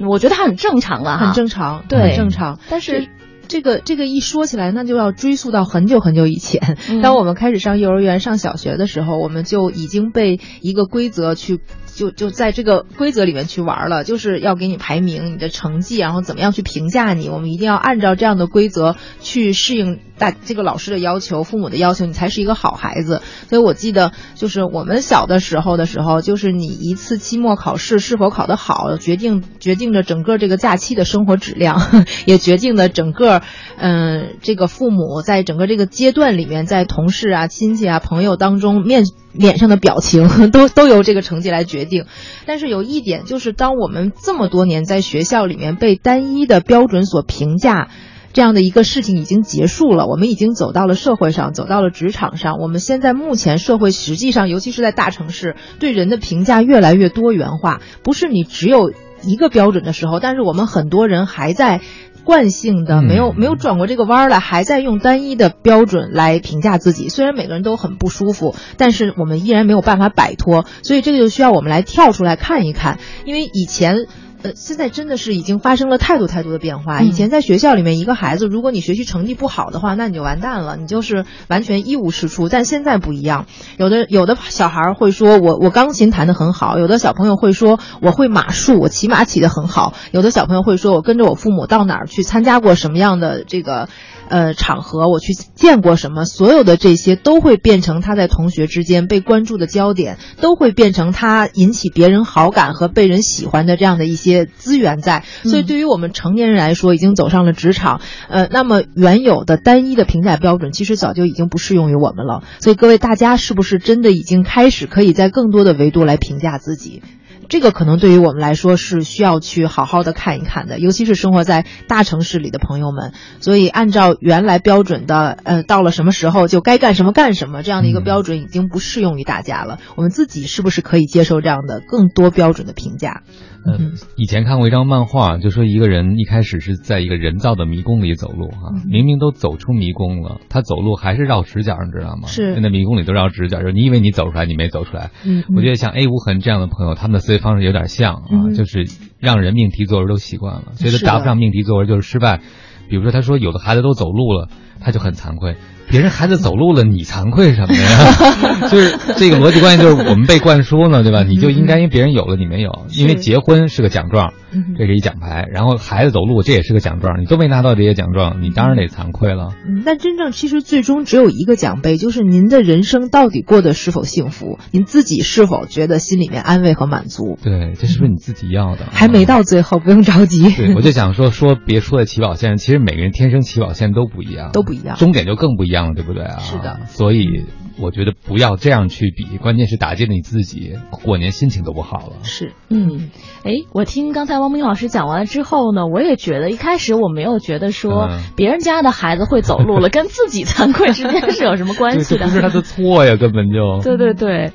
我觉得它很正常了，很正常，对，很正常。但是这个这个一说起来，那就要追溯到很久很久以前。嗯 当我们开始上幼儿园、上小学的时候，我们就已经被一个规则去。就就在这个规则里面去玩了，就是要给你排名你的成绩，然后怎么样去评价你。我们一定要按照这样的规则去适应大这个老师的要求、父母的要求，你才是一个好孩子。所以我记得，就是我们小的时候的时候，就是你一次期末考试是否考得好，决定决定着整个这个假期的生活质量，也决定了整个嗯、这个父母在整个这个阶段里面，在同事啊、亲戚啊、朋友当中面脸上的表情 都都由这个成绩来决定。但是有一点就是，当我们这么多年在学校里面被单一的标准所评价。这样的一个事情已经结束了，我们已经走到了社会上，走到了职场上。我们现在目前社会实际上，尤其是在大城市，对人的评价越来越多元化，不是你只有一个标准的时候，但是我们很多人还在。惯性的没有没有转过这个弯儿来，还在用单一的标准来评价自己。虽然每个人都很不舒服，但是我们依然没有办法摆脱。所以这个就需要我们来跳出来看一看，因为以前。呃，现在真的是已经发生了太多太多的变化。以前在学校里面，一个孩子，如果你学习成绩不好的话，那你就完蛋了，你就是完全一无是处。但现在不一样，有的有的小孩会说我我钢琴弹得很好，有的小朋友会说我会马术，我骑马骑得很好，有的小朋友会说我跟着我父母到哪儿去参加过什么样的这个。呃，场合我去见过什么，所有的这些都会变成他在同学之间被关注的焦点，都会变成他引起别人好感和被人喜欢的这样的一些资源在。所以，对于我们成年人来说，已经走上了职场，呃，那么原有的单一的评价标准，其实早就已经不适用于我们了。所以，各位大家是不是真的已经开始可以在更多的维度来评价自己？这个可能对于我们来说是需要去好好的看一看的，尤其是生活在大城市里的朋友们。所以，按照原来标准的，呃，到了什么时候就该干什么干什么这样的一个标准，已经不适用于大家了。我们自己是不是可以接受这样的更多标准的评价？嗯，以前看过一张漫画，就说一个人一开始是在一个人造的迷宫里走路啊，明明都走出迷宫了，他走路还是绕直角，你知道吗？是那迷宫里都绕直角，就是你以为你走出来，你没走出来。嗯，我觉得像 A 无痕这样的朋友，他们的思维方式有点像啊，嗯就是让人命题作文都习惯了，觉得是的答不上命题作文就是失败。比如说，他说有的孩子都走路了，他就很惭愧。别人孩子走路了，你惭愧什么呀？就是这个逻辑关系，就是我们被灌输呢，对吧？你就应该因为别人有了，你没有。因为结婚是个奖状，嗯这是一奖牌，然后孩子走路这也是个奖状，你都没拿到这些奖状，你当然得惭愧了。嗯，但真正其实最终只有一个奖杯，就是您的人生到底过得是否幸福，您自己是否觉得心里面安慰和满足。对，这是不是你自己要的？还没到最后，不用着急。对，我就想说说别说的起跑线，其实每个人天生起跑线都不一样，都不一样，终点就更不一样了，对不对啊？是的，所以我觉得不要这样去比，关键是打击了你自己，过年心情都不好了。是，嗯，哎，我听刚才王明老师讲完了之后呢，我也觉得一开始我没有觉得说嗯别人家的孩子会走路了，跟自己惭愧之间是有什么关系的不？是他的错呀，根本就。对对对，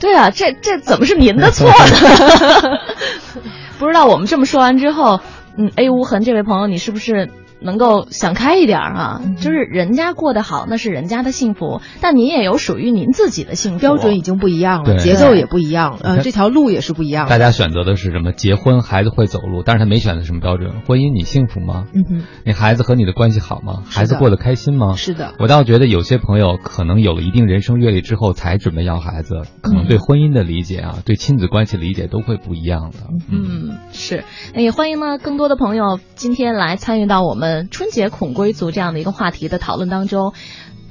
对啊，这这怎么是您的错呢？不知道我们这么说完之后，嗯，A 无痕这位朋友，你是不是能够想开一点儿啊？就是人家过得好，那是人家的幸福，但您也有属于您自己的幸福。标准已经不一样了，节奏也不一样，呃，看这条路也是不一样。大家选择的是什么？结婚，孩子会走路，但是他没选择什么标准。婚姻，你幸福吗？嗯哼，你孩子和你的关系好吗？孩子过得开心吗？是的，我倒觉得有些朋友可能有了一定人生阅历之后才准备要孩子，可能对婚姻的理解啊，对亲子关系理解都会不一样的。嗯，是，那也欢迎呢更多的朋友今天来参与到我们春节恐归族这样的一个话题的讨论当中。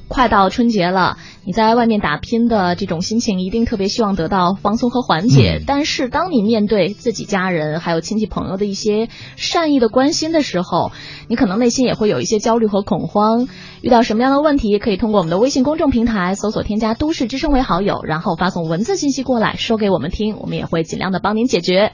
快到春节了，你在外面打拼的这种心情一定特别希望得到放松和缓解。嗯但是当你面对自己家人还有亲戚朋友的一些善意的关心的时候，你可能内心也会有一些焦虑和恐慌。遇到什么样的问题，可以通过我们的微信公众平台搜索添加“都市之声”为好友，然后发送文字信息过来，说给我们听，我们也会尽量的帮您解决。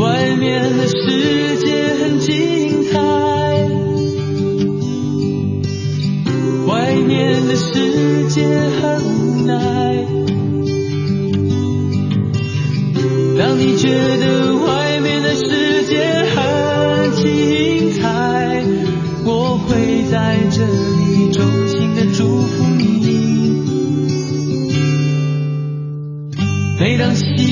外面的世界很精彩，外面的世界很无奈。当你觉得外面的世界很精彩，我会在这里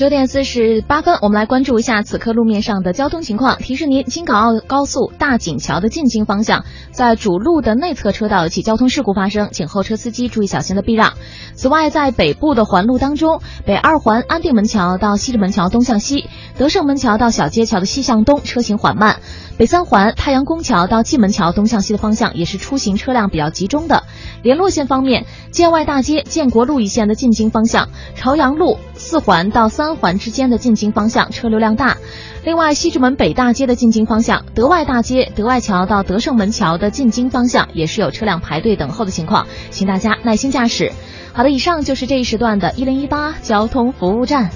九点四十八分，我们来关注一下此刻路面上的交通情况。提示您，京港澳高速大井桥的进京方向，在主路的内侧车道有起交通事故发生，请后车司机注意小心的避让。此外，在北部的环路当中，北二环安定门桥到西直门桥东向西，德胜门桥到小街桥的西向东车行缓慢；北三环太阳宫桥到蓟门桥东向西的方向也是出行车辆比较集中的。联络线方面，建外大街建国路一线的进京方向，朝阳路四环到三三环之间的进京方向车流量大。另外，西直门北大街的进京方向，德外大街德外桥到德胜门桥的进京方向也是有车辆排队等候的情况，请大家耐心驾驶。好的，以上就是这一时段的一零一八交通服务站。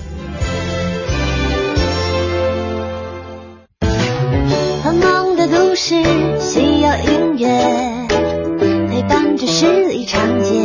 繁忙的都市需要音乐陪伴着十里长街，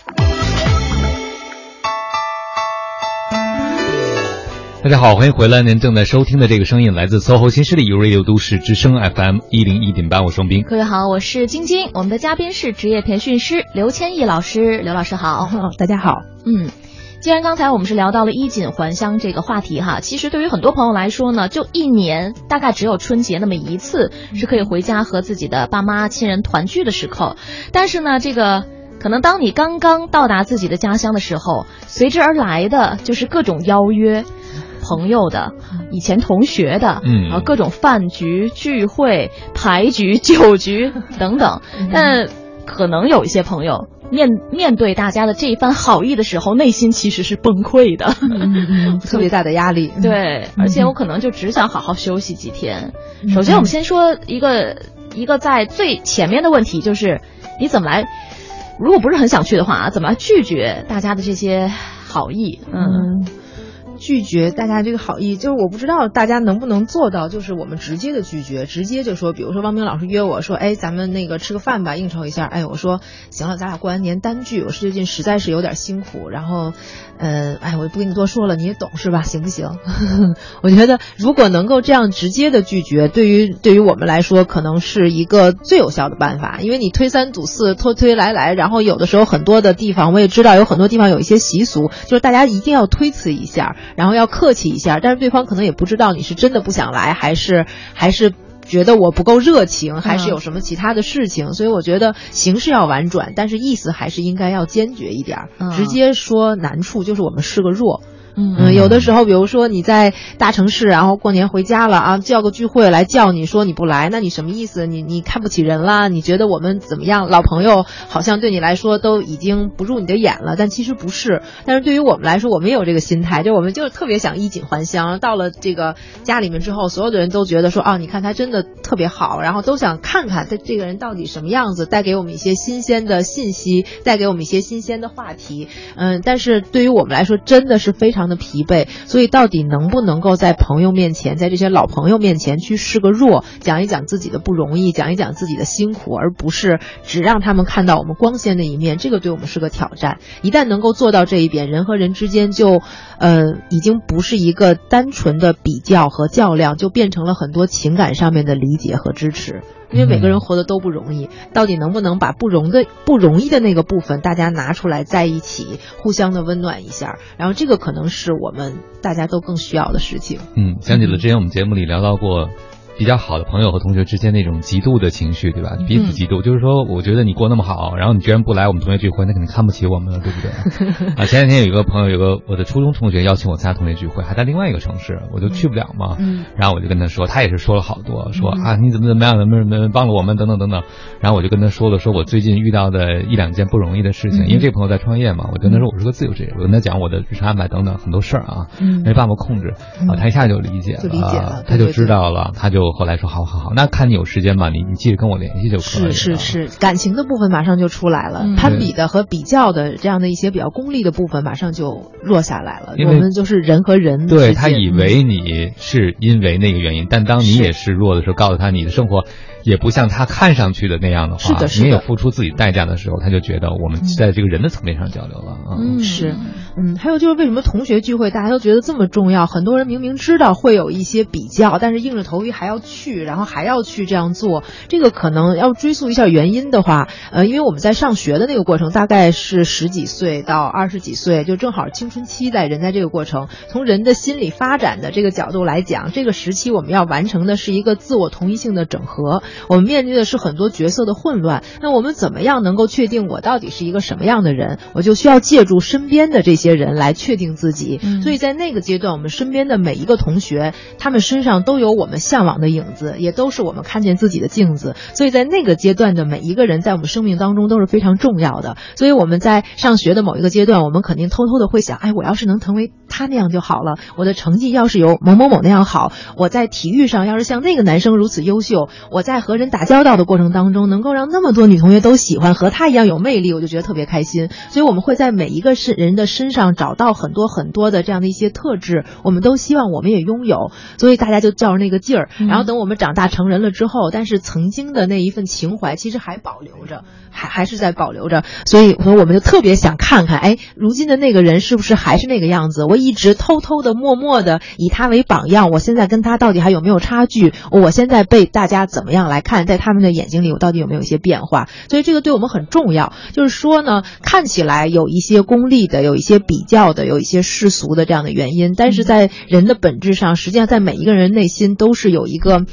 大家好，欢迎回来。您正在收听的这个声音来自 SOHO 新势力 U Radio 都市之声 FM 一零一点八，我是双斌。各位好，我是晶晶。我们的嘉宾是职业培训师刘千亿老师，刘老师好。大家好。嗯，既然刚才我们是聊到了衣锦还乡这个话题哈，其实对于很多朋友来说呢，就一年大概只有春节那么一次是可以回家和自己的爸妈亲人团聚的时刻，但是呢，这个。可能当你刚刚到达自己的家乡的时候，随之而来的就是各种邀约，朋友的、以前同学的，嗯啊，各种饭局、聚会、牌局、酒局 等等。但可能有一些朋友面面对大家的这一番好意的时候，内心其实是崩溃的，特别大的压力。对，而且我可能就只想好好休息几天。首先，我们先说一个一个在最前面的问题，就是你怎么来。如果不是很想去的话啊，怎么拒绝大家的这些好意？嗯，拒绝大家这个好意，就是我不知道大家能不能做到，就是我们直接的拒绝，直接就说，比如说汪冰老师约我说，哎，咱们那个吃个饭吧，应酬一下。哎，我说行了，咱俩过完年单聚，我是最近实在是有点辛苦，然后，呃，哎，我也不跟你多说了，你也懂是吧？行不行？我觉得如果能够这样直接的拒绝，对于对于我们来说，可能是一个最有效的办法，因为你推三阻四，拖推来来，然后有的时候很多的地方，我也知道有很多地方有一些习俗，就是大家一定要推辞一下，然后要客气一下，但是对方可能也不知道你是真的不想来，还是还是。觉得我不够热情，还是有什么其他的事情，所以我觉得形式要婉转，但是意思还是应该要坚决一点，直接说难处就是我们是个弱。嗯，有的时候，比如说你在大城市，然后过年回家了啊，叫个聚会来叫你说你不来，那你什么意思？你你看不起人啦？你觉得我们怎么样？老朋友好像对你来说都已经不入你的眼了，但其实不是。但是对于我们来说，我们也有这个心态，就我们就特别想衣锦还乡。到了这个家里面之后，所有的人都觉得说，哦，你看他真的特别好，然后都想看看他这个人到底什么样子，带给我们一些新鲜的信息，带给我们一些新鲜的话题。嗯，但是对于我们来说，真的是非常。常的疲惫，所以到底能不能够在朋友面前，在这些老朋友面前去示个弱，讲一讲自己的不容易，讲一讲自己的辛苦，而不是只让他们看到我们光鲜的一面，这个对我们是个挑战。一旦能够做到这一点，人和人之间就，呃，已经不是一个单纯的比较和较量，就变成了很多情感上面的理解和支持。因为每个人活得都不容易，到底能不能把不容的不容易的那个部分，大家拿出来在一起，互相的温暖一下，然后这个可能是我们大家都更需要的事情。嗯，想起了之前我们节目里聊到过。比较好的朋友和同学之间那种嫉妒的情绪，对吧？彼此嫉妒，就是说，我觉得你过那么好，然后你居然不来我们同学聚会，那肯定看不起我们了，对不对？啊，前两天有一个朋友，有个我的初中同学邀请我参加同学聚会，还在另外一个城市，我就去不了嘛。嗯。然后我就跟他说，他也是说了好多，说啊你怎么怎么样，怎么怎么帮了我们，等等等等。然后我就跟他说了，说我最近遇到的一两件不容易的事情，因为这个朋友在创业嘛，我跟他说我是个自由职业，我跟他讲我的日常安排等等很多事儿啊，没办法控制啊，他一下就理解了，就理解了，他就知道了，他就后来说好好好。那看你有时间吧，你你记得跟我联系就可以了。是是是，感情的部分马上就出来了，攀比的和比较的这样的一些比较功利的部分马上就落下来了。我们就是人和人。对他以为你是因为那个原因，但当你也是弱的时候，告诉他你的生活。也不像他看上去的那样的话，是的，你也付出自己代价的时候，他就觉得我们在这个人的层面上交流了啊。嗯，是，嗯，还有就是为什么同学聚会大家都觉得这么重要？很多人明明知道会有一些比较，但是硬着头皮还要去，然后还要去这样做。这个可能要追溯一下原因的话，呃，因为我们在上学的那个过程大概是十几岁到二十几岁，就正好青春期在人在这个过程。从人的心理发展的这个角度来讲，这个时期我们要完成的是一个自我同一性的整合。我们面对的是很多角色的混乱，那我们怎么样能够确定我到底是一个什么样的人？我就需要借助身边的这些人来确定自己。所以在那个阶段，我们身边的每一个同学，他们身上都有我们向往的影子，也都是我们看见自己的镜子。所以在那个阶段的每一个人，在我们生命当中都是非常重要的。所以我们在上学的某一个阶段，我们肯定偷偷的会想：哎，我要是能成为他那样就好了。我的成绩要是有某某某那样好，我在体育上要是像那个男生如此优秀，我在和人打交道的过程当中，能够让那么多女同学都喜欢，和她一样有魅力，我就觉得特别开心。所以我们会在每一个是人的身上找到很多很多的这样的一些特质，我们都希望我们也拥有。所以大家就较着那个劲儿，然后等我们长大成人了之后，但是曾经的那一份情怀其实还保留着，还还是在保留着。所以，所以我们就特别想看看，哎，如今的那个人是不是还是那个样子？我一直偷偷的、默默的以他为榜样，我现在跟他到底还有没有差距？我现在被大家怎么样来看？在他们的眼睛里，我到底有没有一些变化？所以这个对我们很重要。就是说呢，看起来有一些功利的，有一些比较的，有一些世俗的这样的原因，但是在人的本质上，实际上在每一个人内心都是有一个。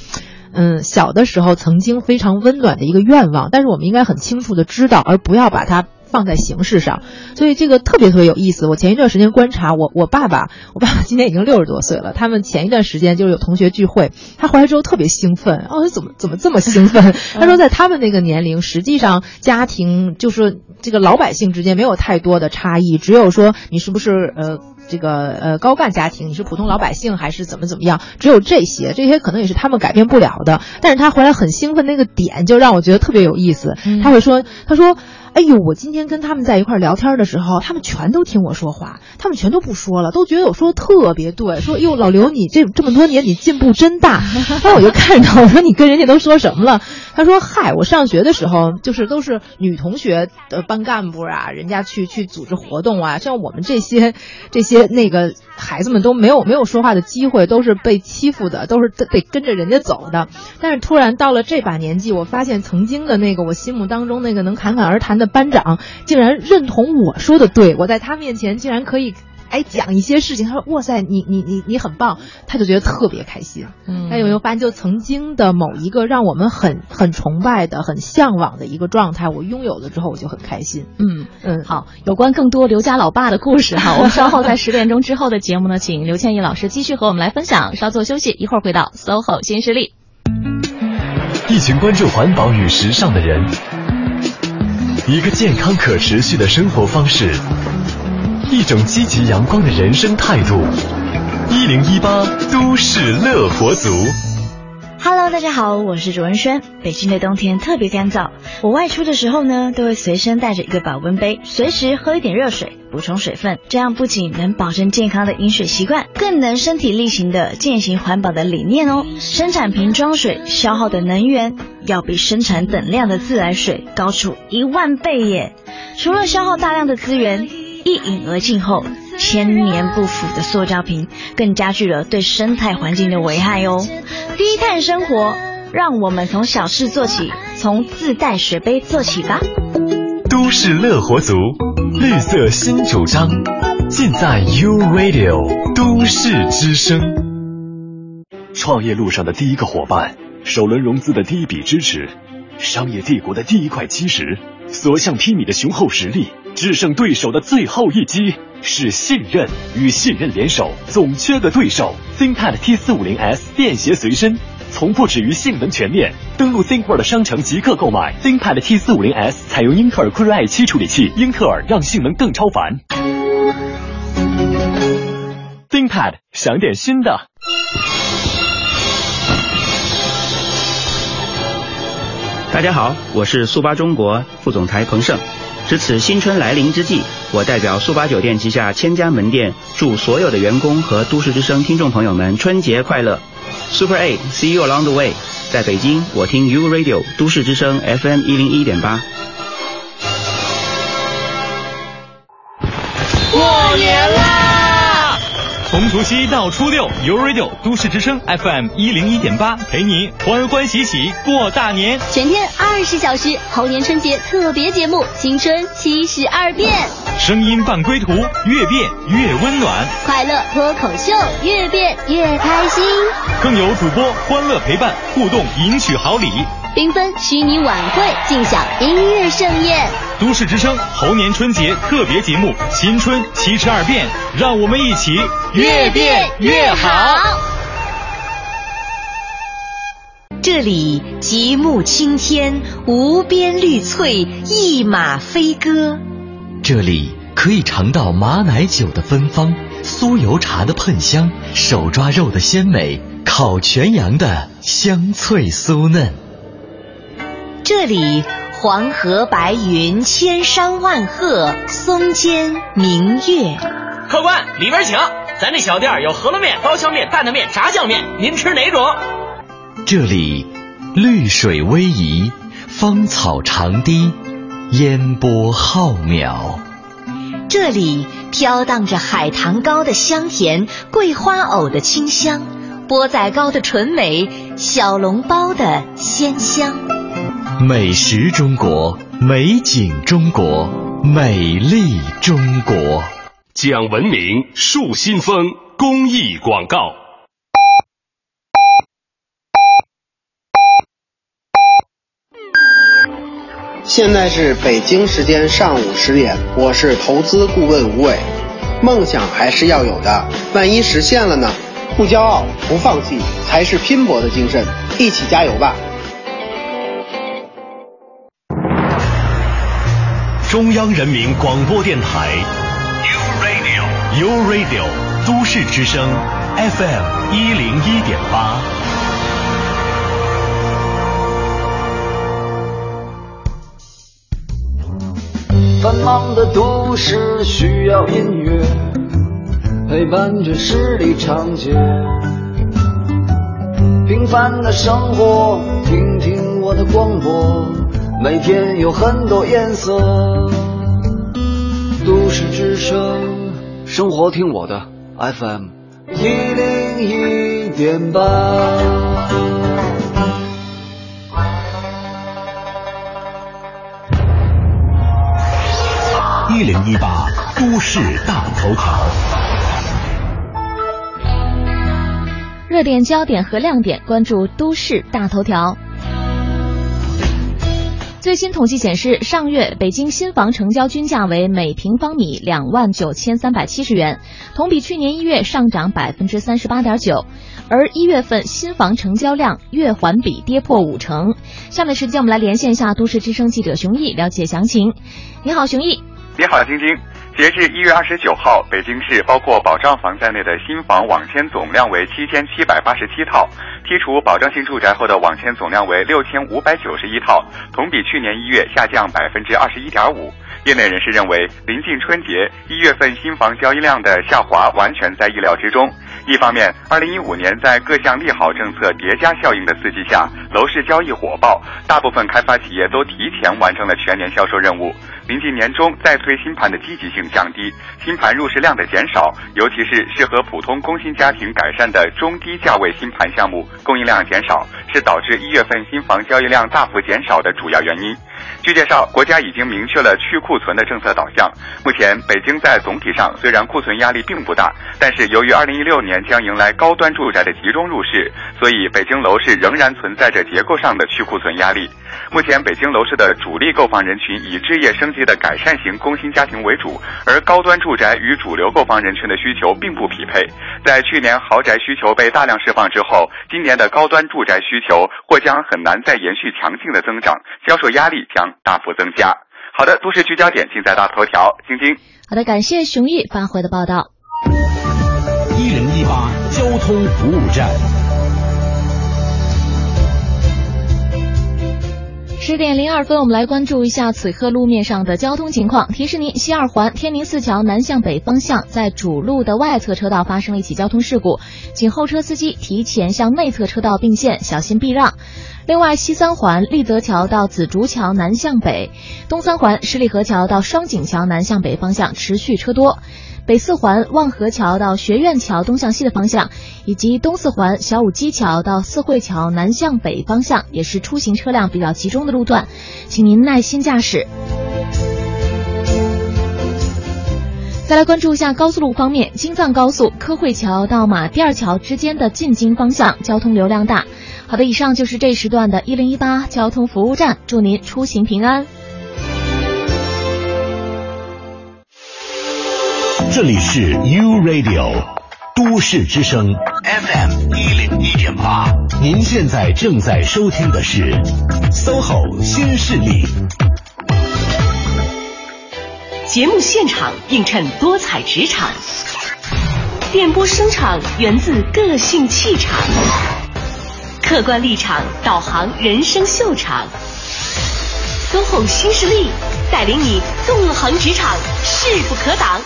嗯，小的时候曾经非常温暖的一个愿望，但是我们应该很清楚的知道，而不要把它放在形式上。所以这个特别特别有意思。我前一段时间观察我我爸爸，我爸爸今年已经六十多岁了。他们前一段时间就是有同学聚会，他回来之后特别兴奋。哦，他怎么怎么这么兴奋？他说在他们那个年龄，实际上家庭就是这个老百姓之间没有太多的差异，只有说你是不是呃。这个呃高干家庭，你是普通老百姓还是怎么怎么样？只有这些，这些可能也是他们改变不了的。但是他回来很兴奋，那个点就让我觉得特别有意思。他会说，他说。哎呦，我今天跟他们在一块聊天的时候，他们全都听我说话，他们全都不说了，都觉得我说的特别对。说哟，老刘，你这这么多年你进步真大。然后我就看着他，我说你跟人家都说什么了？他说嗨，我上学的时候就是都是女同学的班干部啊，人家去去组织活动啊，像我们这些 这些那个孩子们都没有没有说话的机会，都是被欺负的，都是得跟着人家走的。但是突然到了这把年纪，我发现曾经的那个我心目当中那个能侃侃而谈的。班长竟然认同我说的对，我在他面前竟然可以哎讲一些事情。他说：“哇塞，你你你你很棒。”他就觉得特别开心。嗯，他有没有发现，就曾经的某一个让我们很很崇拜的、很向往的一个状态，我拥有了之后，我就很开心。嗯嗯，好，有关更多刘家老爸的故事哈，我们稍后在十点钟之后的节目呢，请刘倩怡老师继续和我们来分享。稍作休息，一会儿回到 SOHO 新势力。一群关注环保与时尚的人。一个健康可持续的生活方式，一种积极阳光的人生态度。一零一八都市乐活族。Hello，大家好，我是卓文萱。北京的冬天特别干燥，我外出的时候呢，都会随身带着一个保温杯，随时喝一点热水，补充水分。这样不仅能保证健康的饮水习惯，更能身体力行的践行环保的理念哦。生产瓶装水消耗的能源，要比生产等量的自来水高出一万倍耶。除了消耗大量的资源，一饮而尽后。千年不腐的塑胶瓶，更加剧了对生态环境的危害哦。低碳生活，让我们从小事做起，从自带水杯做起吧。都市乐活族，绿色新主张，尽在 U Radio 都市之声。创业路上的第一个伙伴，首轮融资的第一笔支持，商业帝国的第一块基石，所向披靡的雄厚实力，制胜对手的最后一击。是信任与信任联手，总缺个对手。ThinkPad T 四五零 S 便携随身，从不止于性能全面。登录 ThinkPad 商城即刻购买 ThinkPad T 四五零 S，采用英特尔酷睿 i 七处理器，英特尔让性能更超凡。ThinkPad 想点新的。大家好，我是速八中国副总裁彭盛。值此新春来临之际，我代表速八酒店旗下千家门店，祝所有的员工和都市之声听众朋友们春节快乐。Super A，See you along the way。在北京，我听 U Radio 都市之声 FM 一零一点八。过年啦！从除夕到初六，U Radio 都市之声 FM 一零一点八陪你欢欢喜喜过大年。全天二十小时猴年春节特别节目《新春七十二变》，声音伴归途，越变越温暖。快乐脱口秀，越变越开心。更有主播欢乐陪伴，互动赢取好礼。缤纷虚拟晚会，尽享音乐盛宴。都市之声猴年春节特别节目《新春七十二变》，让我们一起越变越好。这里极目青天，无边绿翠，一马飞歌。这里可以尝到马奶酒的芬芳，酥油茶的喷香，手抓肉的鲜美，烤全羊的香脆酥嫩。这里黄河白云，千山万壑，松间明月。客官，里边请。咱这小店有饸饹面、刀削面、担担面、炸酱面，您吃哪种？这里绿水逶迤，芳草长堤，烟波浩渺。这里飘荡着海棠糕的香甜，桂花藕的清香，钵仔糕的纯美，小笼包的鲜香。美食中国，美景中国，美丽中国。讲文明树新风公益广告。现在是北京时间上午十点，我是投资顾问吴伟。梦想还是要有的，万一实现了呢？不骄傲，不放弃，才是拼搏的精神。一起加油吧！中央人民广播电台，U Radio U Radio 都市之声。FM 一零一点八。繁忙的都市需要音乐陪伴着十里长街，平凡的生活，听听我的广播，每天有很多颜色。都市之声，生活听我的 FM 一零一点八。一零一八都市大头条，热点焦点和亮点，关注都市大头条。最新统计显示，上月北京新房成交均价为每平方米两万九千三百七十元，同比去年一月上涨百分之三十八点九，而一月份新房成交量月环比跌破五成。下面时间我们来连线一下都市之声记者熊毅，了解详情。你好，熊毅。你好，晶晶。截至一月二十九号，北京市包括保障房在内的新房网签总量为七千七百八十七套，剔除保障性住宅后的网签总量为六千五百九十一套，同比去年一月下降百分之二十一点五。业内人士认为，临近春节，一月份新房交易量的下滑完全在意料之中。一方面，二零一五年在各项利好政策叠加效应的刺激下，楼市交易火爆，大部分开发企业都提前完成了全年销售任务。临近年终再推新盘的积极性降低，新盘入市量的减少，尤其是适合普通工薪家庭改善的中低价位新盘项目供应量减少，是导致一月份新房交易量大幅减少的主要原因。据介绍，国家已经明确了去库存的政策导向。目前，北京在总体上虽然库存压力并不大，但是由于二零一六年将迎来高端住宅的集中入市，所以北京楼市仍然存在着结构上的去库存压力。目前，北京楼市的主力购房人群以置业升级的改善型工薪家庭为主，而高端住宅与主流购房人群的需求并不匹配。在去年豪宅需求被大量释放之后，今年的高端住宅需求或将很难再延续强劲的增长，销售压力将大幅增加。好的，都市聚焦点尽在大头条，晶晶。好的，感谢熊毅发回的报道。一零一八交通服务站。十点零二分，我们来关注一下此刻路面上的交通情况。提示您，西二环天宁寺桥南向北方向，在主路的外侧车道发生了一起交通事故，请后车司机提前向内侧车道并线，小心避让。另外，西三环立泽桥到紫竹桥南向北，东三环十里河桥到双井桥南向北方向持续车多。北四环望河桥到学院桥东向西的方向，以及东四环小武基桥到四惠桥南向北方向，也是出行车辆比较集中的路段，请您耐心驾驶。再来关注一下高速路方面，京藏高速科惠桥到马甸桥之间的进京方向交通流量大。好的，以上就是这时段的一零一八交通服务站，祝您出行平安。这里是 U Radio 都市之声 FM 一零一点八，您现在正在收听的是 SOHO 新势力。节目现场映衬多彩职场，电波声场源自个性气场，客观立场导航人生秀场。SOHO 新势力，带领你纵横职场，势不可挡。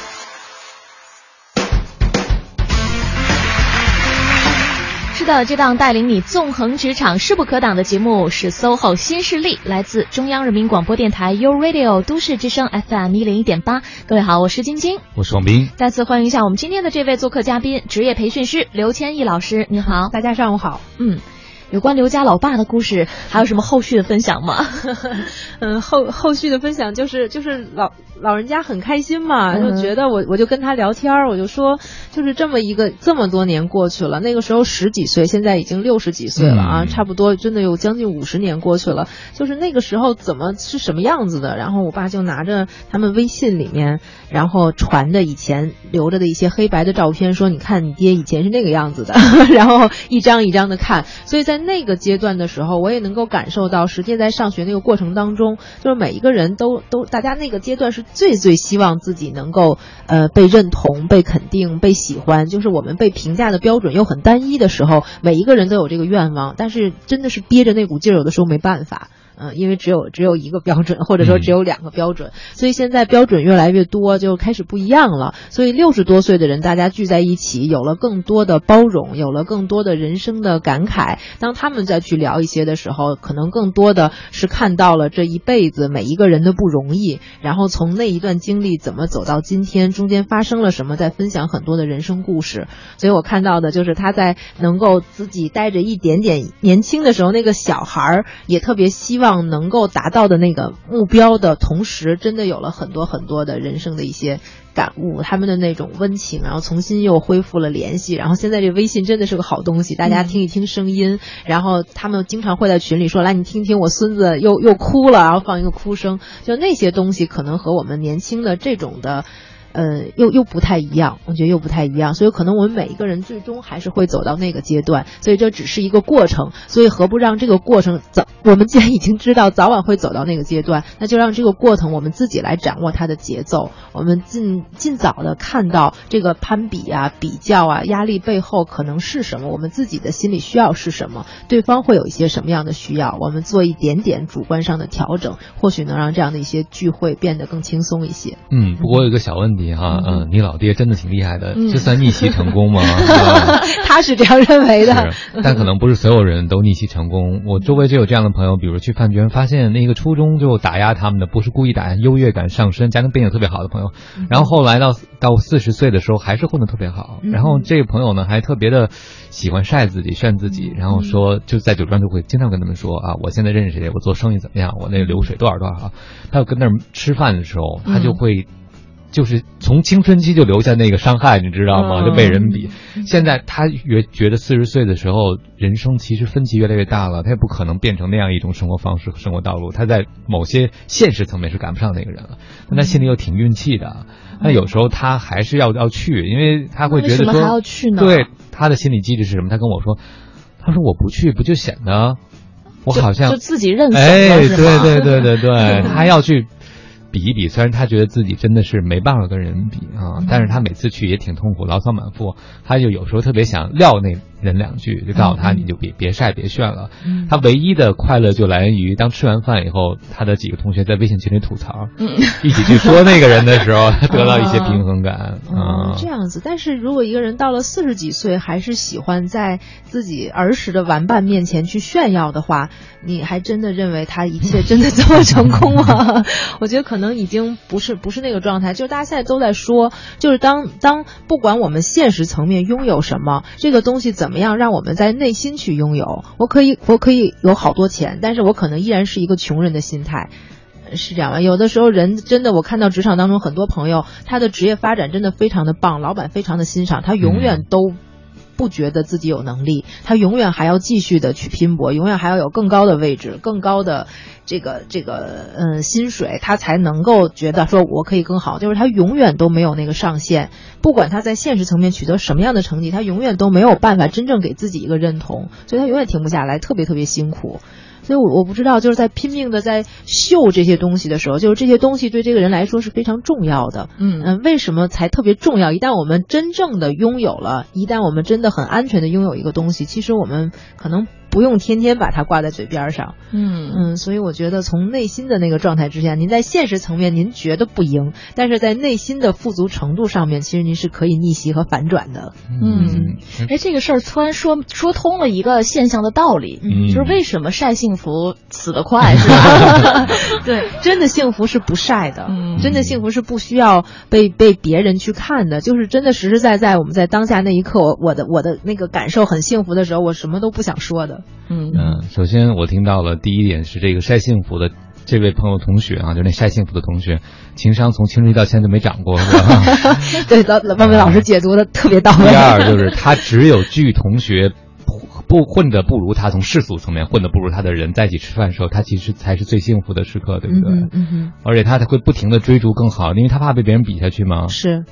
是的，这档带领你纵横职场、势不可挡的节目是 SOHO 新势力，来自中央人民广播电台 u Radio 都市之声 FM 一零一点八。各位好，我是晶晶，我是王斌。再次欢迎一下我们今天的这位做客嘉宾，职业培训师刘千亿老师，你好，大家上午好。嗯。有关刘家老爸的故事，还有什么后续的分享吗？嗯，后后续的分享就是就是老老人家很开心嘛，就觉得我我就跟他聊天我就说就是这么一个这么多年过去了，那个时候十几岁，现在已经六十几岁了啊，差不多真的有将近五十年过去了。就是那个时候怎么是什么样子的？然后我爸就拿着他们微信里面然后传的以前留着的一些黑白的照片，说你看你爹以前是那个样子的，然后一张一张的看，所以在。那个阶段的时候，我也能够感受到，实际在上学那个过程当中，就是每一个人都都，大家那个阶段是最最希望自己能够呃被认同、被肯定、被喜欢。就是我们被评价的标准又很单一的时候，每一个人都有这个愿望，但是真的是憋着那股劲儿，有的时候没办法。嗯，因为只有只有一个标准，或者说只有两个标准，所以现在标准越来越多，就开始不一样了。所以六十多岁的人，大家聚在一起，有了更多的包容，有了更多的人生的感慨。当他们再去聊一些的时候，可能更多的是看到了这一辈子每一个人的不容易，然后从那一段经历怎么走到今天，中间发生了什么，在分享很多的人生故事。所以我看到的就是他在能够自己带着一点点年轻的时候那个小孩儿，也特别希望。望能够达到的那个目标的同时，真的有了很多很多的人生的一些感悟，他们的那种温情，然后重新又恢复了联系。然后现在这微信真的是个好东西，大家听一听声音，然后他们经常会在群里说：“来，你听听我孙子又又哭了。”然后放一个哭声，就那些东西可能和我们年轻的这种的。呃，又又不太一样，我觉得又不太一样，所以可能我们每一个人最终还是会走到那个阶段，所以这只是一个过程，所以何不让这个过程早？我们既然已经知道早晚会走到那个阶段，那就让这个过程我们自己来掌握它的节奏，我们尽尽早的看到这个攀比啊、比较啊、压力背后可能是什么，我们自己的心理需要是什么，对方会有一些什么样的需要，我们做一点点主观上的调整，或许能让这样的一些聚会变得更轻松一些。嗯，不过有一个小问题。你哈，嗯，你老爹真的挺厉害的，这算逆袭成功吗？他是这样认为的，但可能不是所有人都逆袭成功。我周围就有这样的朋友，比如去饭局发现那个初中就打压他们的，不是故意打压，优越感上升，家庭背景特别好的朋友，然后后来到到四十岁的时候还是混得特别好。然后这个朋友呢还特别的喜欢晒自己、炫自己，然后说就在酒庄就会经常跟他们说啊，我现在认识谁，我做生意怎么样，我那个流水多少多少。他要跟那儿吃饭的时候，他就会。就是从青春期就留下那个伤害，你知道吗？就被人比。现在他越觉得四十岁的时候，人生其实分歧越来越大了，他也不可能变成那样一种生活方式和生活道路。他在某些现实层面是赶不上那个人了，但他心里又挺运气的。那有时候他还是要要去，因为他会觉得说，还要去呢？对，他的心理机制是什么？他跟我说，他说我不去，不就显得我好像就自己认怂哎，对对对对对，他要去。比一比，虽然他觉得自己真的是没办法跟人比啊，但是他每次去也挺痛苦，牢骚满腹。他就有时候特别想撂那人两句，就告诉他你就别别晒别炫了。他唯一的快乐就来源于当吃完饭以后，他的几个同学在微信群里吐槽，一起去说那个人的时候，他 得到一些平衡感啊。这样子，但是如果一个人到了四十几岁，还是喜欢在自己儿时的玩伴面前去炫耀的话，你还真的认为他一切真的这么成功吗？我觉得可能。可能已经不是不是那个状态，就是大家现在都在说，就是当当不管我们现实层面拥有什么，这个东西怎么怎么样让我们在内心去拥有，我可以我可以有好多钱，但是我可能依然是一个穷人的心态，是这样吧？有的时候人真的，我看到职场当中很多朋友，他的职业发展真的非常的棒，老板非常的欣赏他，永远都。不觉得自己有能力，他永远还要继续的去拼搏，永远还要有更高的位置、更高的这个这个嗯薪水，他才能够觉得说我可以更好。就是他永远都没有那个上限，不管他在现实层面取得什么样的成绩，他永远都没有办法真正给自己一个认同，所以他永远停不下来，特别特别辛苦。所以，我我不知道，就是在拼命的在秀这些东西的时候，就是这些东西对这个人来说是非常重要的。嗯嗯，为什么才特别重要？一旦我们真正的拥有了，一旦我们真的很安全的拥有一个东西，其实我们可能不用天天把它挂在嘴边上。嗯嗯，所以我觉得从内心的那个状态之下，您在现实层面您觉得不赢，但是在内心的富足程度上面，其实您是可以逆袭和反转的。嗯，哎，这个事儿突然说说通了一个现象的道理，嗯就是为什么晒幸福死得快，是吧？对，真的幸福是不晒的，嗯真的幸福是不需要被被别人去看的，就是真的实实在在我们在当下那一刻，我我的我的那个感受很幸福的时候，我什么都不想说的。嗯嗯，首先我听到了第一点是这个晒幸福的这位朋友同学啊，就那晒幸福的同学，情商从青春期到现在就没长过，是吧？对，老万伟老师解读的特别到位。第二就是他只有据同学不混的不如他，从世俗层面混的不如他的人在一起吃饭的时候，他其实才是最幸福的时刻，对不对？嗯而且他他会不停的追逐更好，因为他怕被别人比下去嘛。是。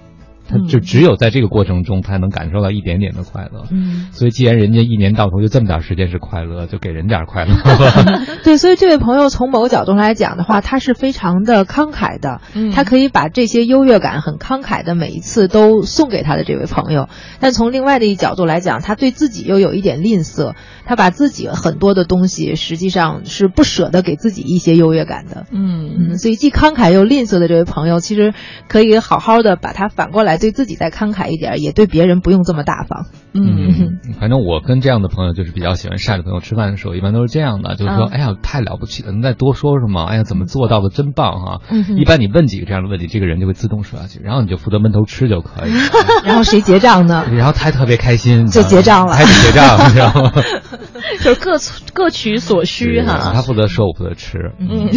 他就只有在这个过程中，他能感受到一点点的快乐。嗯，所以既然人家一年到头就这么点时间是快乐，就给人点快乐。对，所以这位朋友从某个角度来讲的话，他是非常的慷慨的，嗯他可以把这些优越感很慷慨的每一次都送给他的这位朋友。但从另外的一角度来讲，他对自己又有一点吝啬，他把自己很多的东西实际上是不舍得给自己一些优越感的。嗯嗯，所以既慷慨又吝啬的这位朋友，其实可以好好的把他反过来对自己再慷慨一点，也对别人不用这么大方。嗯，反正我跟这样的朋友就是比较喜欢晒的朋友吃饭的时候，一般都是这样的，就是说，嗯哎呀，太了不起了，能再多说说吗？哎呀，怎么做到的，真棒哈！嗯一般你问几个这样的问题，这个人就会自动说下去，然后你就负责闷头吃就可以了。然后谁结账呢？然后他特别开心，就结账了开始结账，你知道吗？就是各各取所需哈。他负责说，我负责吃。嗯，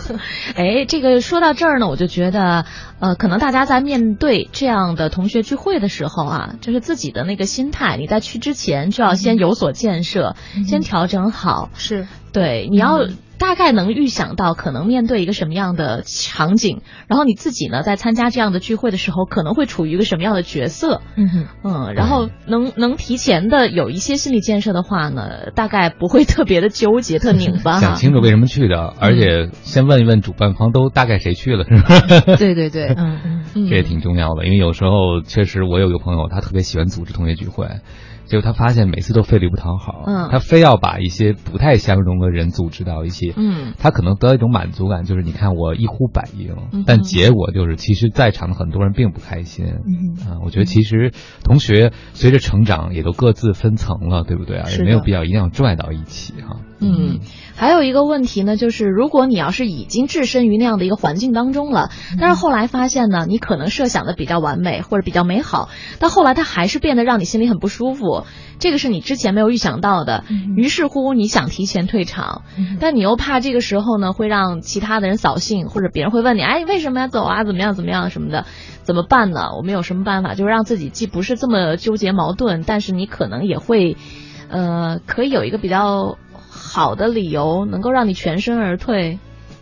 哎，这个说到这儿呢，我就觉得，呃，可能大家在面对这样的同学聚会的时候啊，就是自己的那个心态，你在去之前就要先有所建设，先调整好。是对，你要大概能预想到可能面对一个什么样的场景，然后你自己呢，在参加这样的聚会的时候，可能会处于一个什么样的角色。嗯哼，嗯，然后能能提前的有一些心理建设的话呢，大概不会特别的纠结、特拧巴。想清楚为什么去的，而且先问一问主办方都大概谁去了，是吧？对 对对，嗯嗯，这也挺重要的，因为有时候确实我有一个朋友，他特别喜欢组织同学聚会，结果他发现每次都费力不讨好，嗯。他非要把一些不太相容的人组织到一起，嗯。他可能得到一种满足感，就是你看我一呼百应，嗯但结果就是其实在场的很多人并不开心，嗯啊，我觉得其实同学随着成长也都各自分层了，对不对啊？也没有必要一定要拽到一起哈。嗯，还有一个问题呢，就是如果你要是已经置身于那样的一个环境当中了，但是后来发现呢，你可能设想的比较完美或者比较美好，但后来它还是变得让你心里很不舒服，这个是你之前没有预想到的。于是乎，你想提前退场，但你又怕这个时候呢会让其他的人扫兴，或者别人会问你，哎，为什么要走啊？怎么样？怎么样？什么的？怎么办呢？我们有什么办法？就是让自己既不是这么纠结矛盾，但是你可能也会，呃，可以有一个比较好的理由，能够让你全身而退。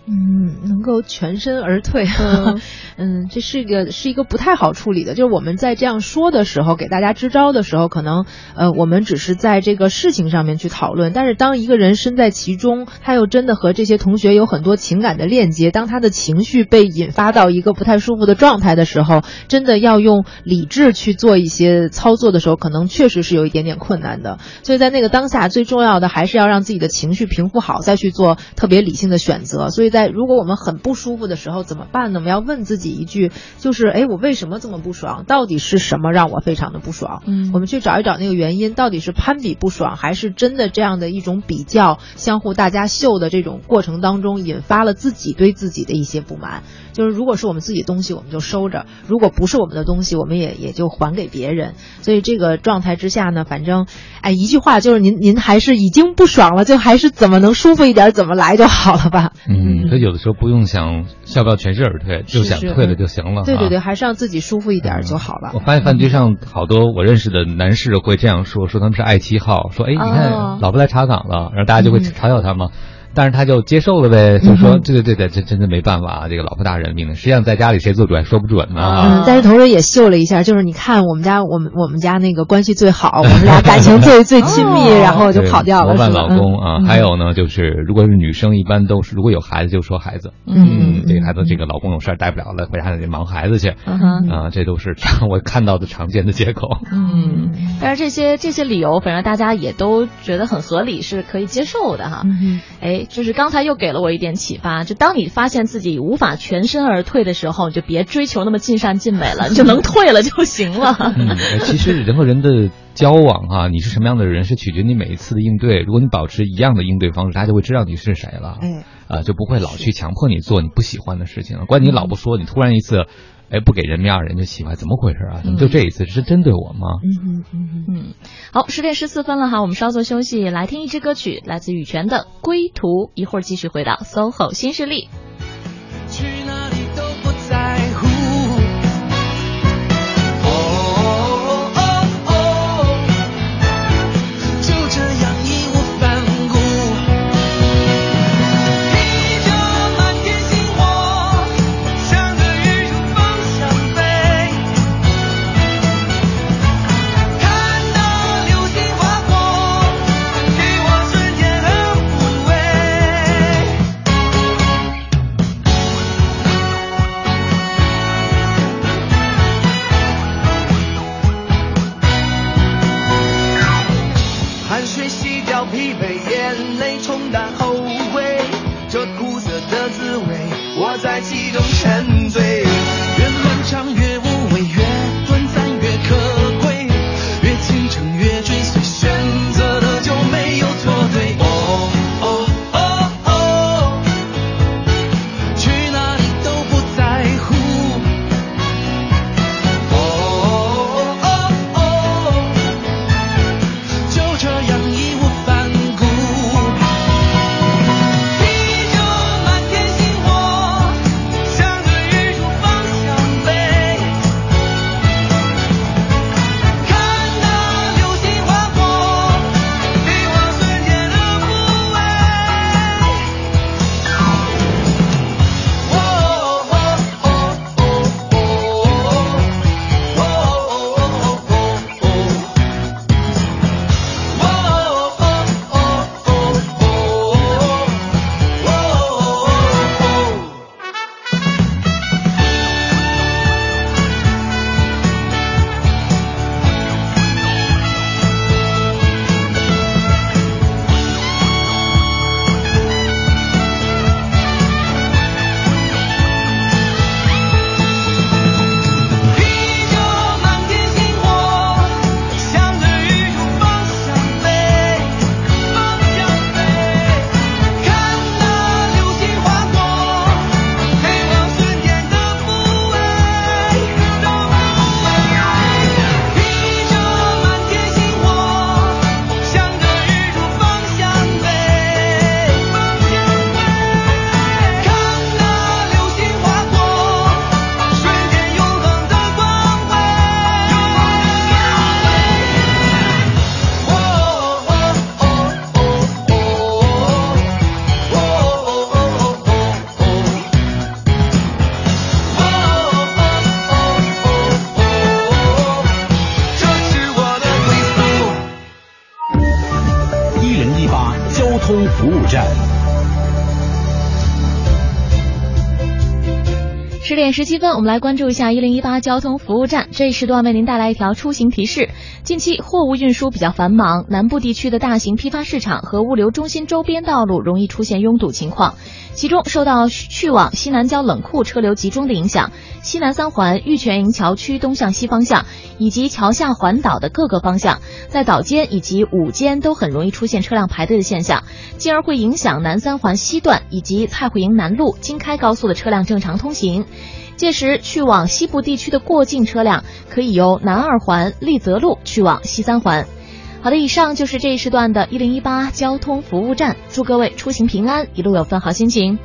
嗯，能够全身而退，嗯 嗯，这是一个是一个不太好处理的。就是我们在这样说的时候，给大家支招的时候，可能呃，我们只是在这个事情上面去讨论。但是当一个人身在其中，他又真的和这些同学有很多情感的链接，当他的情绪被引发到一个不太舒服的状态的时候，真的要用理智去做一些操作的时候，可能确实是有一点点困难的。所以在那个当下，最重要的还是要让自己的情绪平复好，再去做特别理性的选择。所以在如果我们很不舒服的时候怎么办呢？我们要问自己一句，就是哎，我为什么这么不爽？到底是什么让我非常的不爽？嗯我们去找一找那个原因，到底是攀比不爽，还是真的这样的一种比较、相互大家秀的这种过程当中，引发了自己对自己的一些不满？就是如果是我们自己东西，我们就收着；如果不是我们的东西，我们也也就还给别人。所以这个状态之下呢，反正，哎，一句话就是您您还是已经不爽了，就还是怎么能舒服一点，怎么来就好了吧。嗯，所以有的时候不用想要不要全身而退，就想退了就行了。对对对，还是让自己舒服一点就好了。我发现饭局上好多我认识的男士会这样说，说他们是爱妻号，说哎，你看哦老婆来查岗了，然后大家就会嗯嘲笑他嘛。但是他就接受了呗，就说对对对对，这真的没办法啊，这个老婆大人命令。实际上在家里谁做主还说不准呢。嗯，但是同时也秀了一下，就是你看我们家我们我们家那个关系最好，我们俩感情最 最亲密，然后就跑掉了，模范老公啊，嗯还有呢，就是如果是女生，一般都是如果有孩子就说孩子，嗯这个孩子这个老公有事儿带不了了，回家得忙孩子去，嗯哼啊，这都是常我看到的常见的借口。嗯，但是这些这些理由，反正大家也都觉得很合理，是可以接受的哈。嗯哎，就是刚才又给了我一点启发，就当你发现自己无法全身而退的时候，你就别追求那么尽善尽美了，你就能退了就行了。嗯，哎其实人和人的交往哈、你是什么样的人，是取决于你每一次的应对。如果你保持一样的应对方式，大家就会知道你是谁了，哎，啊，就不会老去强迫你做你不喜欢的事情了。关键你老不说，你突然一次，哎，不给人面儿，人家喜欢，怎么回事啊？怎么就这一次是针对我吗？嗯嗯嗯哼嗯，好，十点十四分了哈，我们稍作休息，来听一支歌曲，来自羽泉的《归途》，一会儿继续回到 SOHO 新势力。十点十七分，我们来关注一下一零一八交通服务站。这一时段为您带来一条出行提示：近期货物运输比较繁忙，南部地区的大型批发市场和物流中心周边道路容易出现拥堵情况。其中，受到去往西南郊冷库车流集中的影响，西南三环玉泉营桥区东向西方向以及桥下环岛的各个方向，在岛间以及午间都很容易出现车辆排队的现象，进而会影响南三环西段以及蔡慧营南路、京开高速的车辆正常通行。届时，去往西部地区的过境车辆可以由南二环立泽路去往西三环。好的，以上就是这一时段的一零一八交通服务站，祝各位出行平安，一路有份好心情。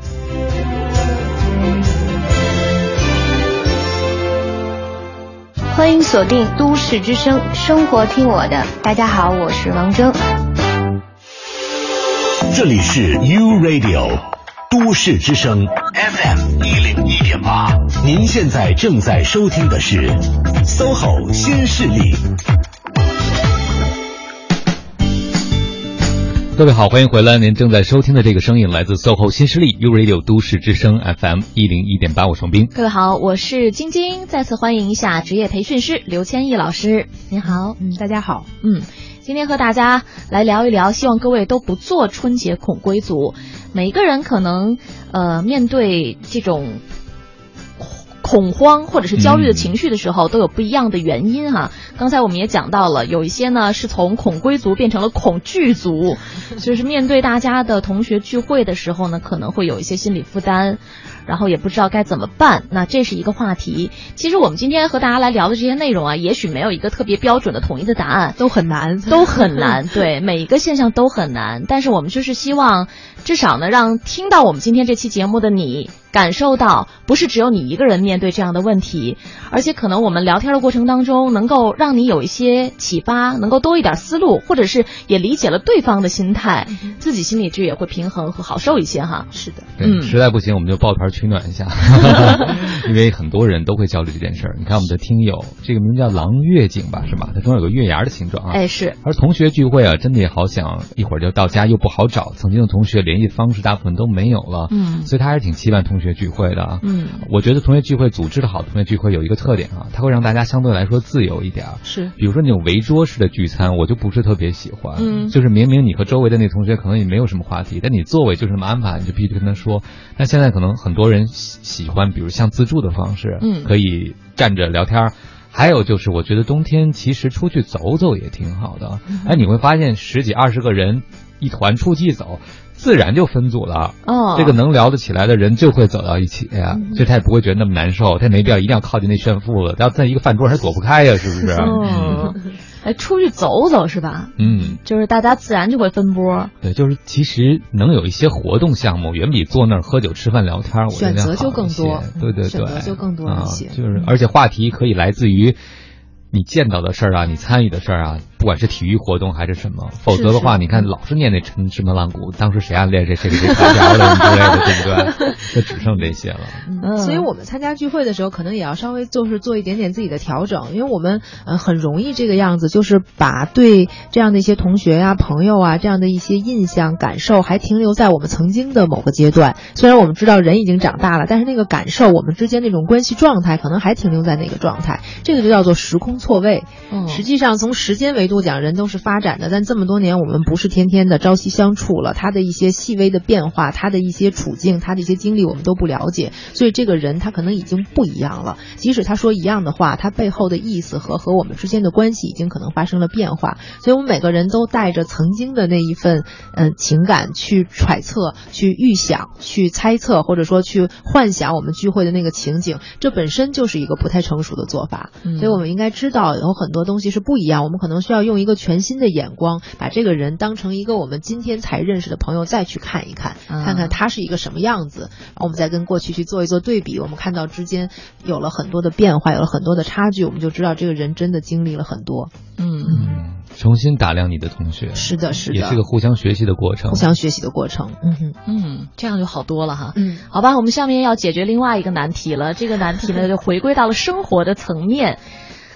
欢迎锁定都市之声，生活听我的。大家好，我是王铮。这里是 U Radio 都市之声 FM 一零一点八，您现在正在收听的是 SOHO 新势力。各位好，欢迎回来。您正在收听的这个声音来自 SOHO 新势力 U Radio 都市之声 FM 一零一点八，我双斌。各位好，我是晶晶，再次欢迎一下职业培训师刘千亿老师。您好，嗯，大家好，嗯，今天和大家来聊一聊，希望各位都不做春节恐归族。每个人可能呃面对这种。恐慌或者是焦虑的情绪的时候，都有不一样的原因哈。刚才我们也讲到了，有一些呢是从恐归族变成了恐惧族，就是面对大家的同学聚会的时候呢，可能会有一些心理负担。然后也不知道该怎么办，那这是一个话题。其实我们今天和大家来聊的这些内容啊，也许没有一个特别标准的统一的答案，都很难，都很难。对，每一个现象都很难。但是我们就是希望，至少呢，让听到我们今天这期节目的你，感受到不是只有你一个人面对这样的问题，而且可能我们聊天的过程当中，能够让你有一些启发，能够多一点思路，或者是也理解了对方的心态，自己心里就也会平衡和好受一些哈。是的，嗯，实在不行我们就抱团取暖一下，因为很多人都会焦虑这件事儿。你看我们的听友，这个名叫狼月景吧，是吧？它中有个月牙的形状啊。哎，是。而同学聚会啊，真的也好想一会儿就到家，又不好找曾经的同学联系方式，大部分都没有了。嗯。所以他还是挺期盼同学聚会的。嗯。我觉得同学聚会组织的好，同学聚会有一个特点啊，它会让大家相对来说自由一点。是。比如说那种围桌式的聚餐，我就不是特别喜欢。嗯。就是明明你和周围的那同学可能也没有什么话题，但你座位就是那么安排，你就必须跟他说。那现在可能很多人。喜欢，比如像自助的方式，嗯，可以站着聊天还有就是，我觉得冬天其实出去走走也挺好的。哎，你会发现十几二十个人一团出去走，自然就分组了。哦，这个能聊得起来的人就会走到一起，所以他也不会觉得那么难受，他也没必要一定要靠近那炫富了。要在一个饭桌上躲不开呀，是不是？哦。哎，出去走走是吧？嗯，就是大家自然就会分波。对，就是其实能有一些活动项目，远比坐那儿喝酒吃饭聊天，我觉得选择就更多。对对对，选择就更多一些。就是而且话题可以来自于。你见到的事儿啊，你参与的事儿啊，不管是体育活动还是什么，否则的话，你看老是念那陈芝麻烂谷，当时谁暗恋谁，谁给谁条条的之类的，对不对？就只剩这些了。嗯，所以我们参加聚会的时候，可能也要稍微就是做一点点自己的调整，因为我们呃很容易这个样子，就是把对这样的一些同学呀、朋友啊这样的一些印象、感受，还停留在我们曾经的某个阶段。虽然我们知道人已经长大了，但是那个感受，我们之间那种关系状态，可能还停留在那个状态。这个就叫做时空。错位，实际上从时间维度讲，人都是发展的，但这么多年我们不是天天的朝夕相处了，他的一些细微的变化，他的一些处境，他的一些经历，我们都不了解，所以这个人他可能已经不一样了。即使他说一样的话，他背后的意思和和我们之间的关系已经可能发生了变化。所以我们每个人都带着曾经的那一份嗯情感去揣测、去预想、去猜测，或者说去幻想我们聚会的那个情景，这本身就是一个不太成熟的做法。所以我们应该知。知道有很多东西是不一样，我们可能需要用一个全新的眼光，把这个人当成一个我们今天才认识的朋友再去看一看，看看他是一个什么样子，然后我们再跟过去去做一做对比，我们看到之间有了很多的变化，有了很多的差距，我们就知道这个人真的经历了很多。嗯。重新打量你的同学，是的，是的，也是个互相学习的过程，互相学习的过程。嗯哼，嗯，这样就好多了哈。嗯，好吧，我们下面要解决另外一个难题了。这个难题呢，就回归到了生活的层面。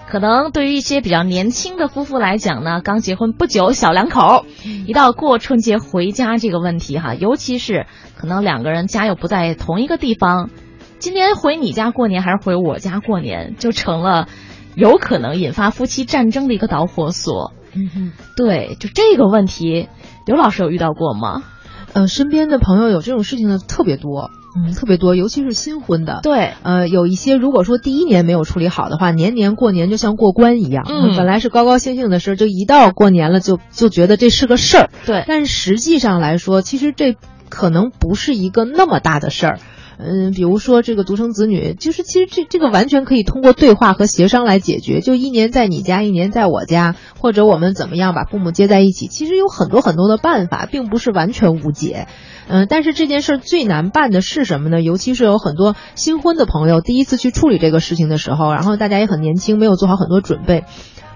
可能对于一些比较年轻的夫妇来讲呢，刚结婚不久，小两口，一到过春节回家这个问题哈，尤其是可能两个人家又不在同一个地方，今年回你家过年还是回我家过年，就成了有可能引发夫妻战争的一个导火索。嗯哼，对，就这个问题，刘老师有遇到过吗？呃，身边的朋友有这种事情的特别多。嗯，特别多，尤其是新婚的。对，呃，有一些如果说第一年没有处理好的话，年年过年就像过关一样。嗯，本来是高高兴兴的事，就一到过年了，就就觉得这是个事儿。对，但是实际上来说，其实这可能不是一个那么大的事儿。嗯，比如说这个独生子女，就是其实这这个完全可以通过对话和协商来解决。就一年在你家，一年在我家，或者我们怎么样把父母接在一起，其实有很多很多的办法，并不是完全无解。嗯，但是这件事最难办的是什么呢？尤其是有很多新婚的朋友第一次去处理这个事情的时候，然后大家也很年轻，没有做好很多准备。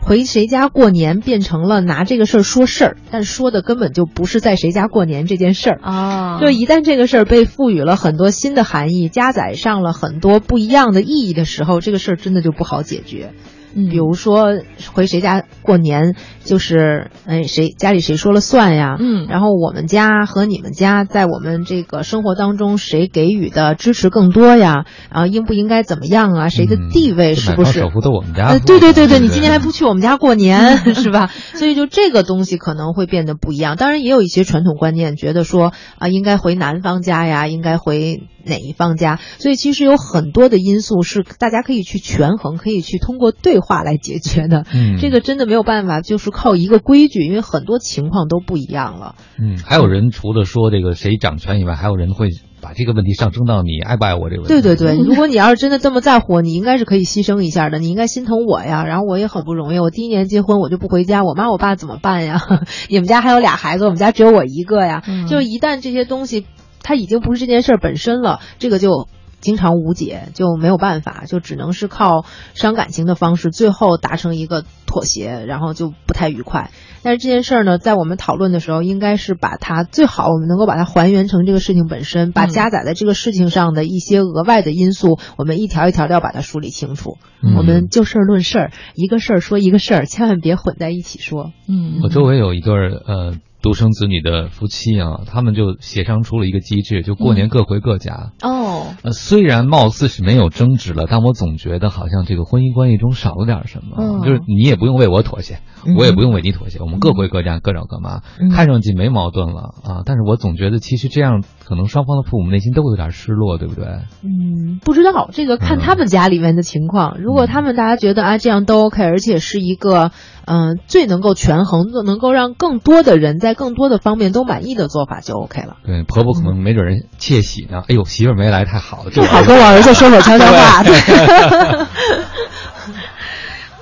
回谁家过年变成了拿这个事儿说事儿，但说的根本就不是在谁家过年这件事儿啊。就一旦这个事儿被赋予了很多新的含义，加载上了很多不一样的意义的时候，这个事儿真的就不好解决。嗯，比如说回谁家过年，就是哎谁家里谁说了算呀？嗯，然后我们家和你们家在我们这个生活当中谁给予的支持更多呀？然后应不应该怎么样啊？谁的地位是不是？首付都我们家。呃，对对对对，你今年还不去我们家过年 是吧？所以就这个东西可能会变得不一样。当然也有一些传统观念觉得说啊，应该回男方家呀，应该回。哪一方家？所以其实有很多的因素是大家可以去权衡，可以去通过对话来解决的。嗯，这个真的没有办法，就是靠一个规矩，因为很多情况都不一样了。嗯，还有人除了说这个谁掌权以外，还有人会把这个问题上升到你爱不爱我这个问题。对对对，如果你要是真的这么在乎，你应该是可以牺牲一下的，你应该心疼我呀。然后我也很不容易，我第一年结婚我就不回家，我妈我爸怎么办呀？你们家还有俩孩子，我们家只有我一个呀。嗯、就一旦这些东西。它已经不是这件事儿本身了，这个就经常无解，就没有办法，就只能是靠伤感情的方式，最后达成一个妥协，然后就不太愉快。但是这件事儿呢，在我们讨论的时候，应该是把它最好，我们能够把它还原成这个事情本身，把加载在这个事情上的一些额外的因素，我们一条一条要把它梳理清楚。嗯、我们就事儿论事儿，一个事儿说一个事儿，千万别混在一起说。嗯，我周围有一对呃。独生子女的夫妻啊，他们就协商出了一个机制，就过年各回各家。哦，呃，虽然貌似是没有争执了，但我总觉得好像这个婚姻关系中少了点什么。嗯、就是你也不用为我妥协，嗯、我也不用为你妥协，我们各回各家，各找各妈，嗯、看上去没矛盾了啊。但是我总觉得其实这样，可能双方的父母内心都会有点失落，对不对？嗯，不知道这个看他们家里面的情况。如果他们大家觉得啊这样都 OK，而且是一个嗯、呃、最能够权衡，能够让更多的人在更多的方面。都满意的做法就 OK 了。对，婆婆可能没准人窃喜呢。哎呦，媳妇儿没来太好了，正好跟我儿子说说悄悄话。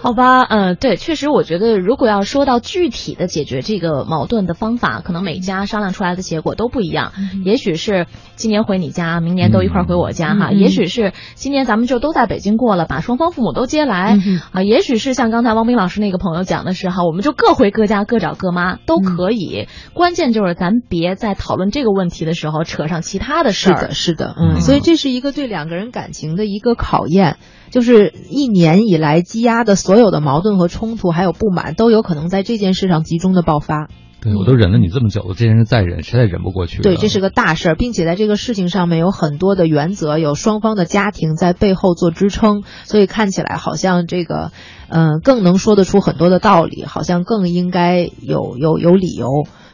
好吧，呃，对，确实，我觉得如果要说到具体的解决这个矛盾的方法，可能每家商量出来的结果都不一样。嗯、也许是今年回你家，明年都一块儿回我家哈；嗯、也许是今年咱们就都在北京过了，把双方父母都接来嗯、啊；也许是像刚才汪斌老师那个朋友讲的是哈，我们就各回各家，各找各妈都可以。关键就是咱别在讨论这个问题的时候扯上其他的事儿。是的，是的，嗯，所以这是一个对两个人感情的一个考验。就是一年以来积压的所有的矛盾和冲突，还有不满，都有可能在这件事上集中的爆发。对，我都忍了你这么久了，这件事再忍，实在忍不过去。对，这是个大事儿，并且在这个事情上面有很多的原则，有双方的家庭在背后做支撑，所以看起来好像这个，嗯、呃，更能说得出很多的道理，好像更应该有有有理由。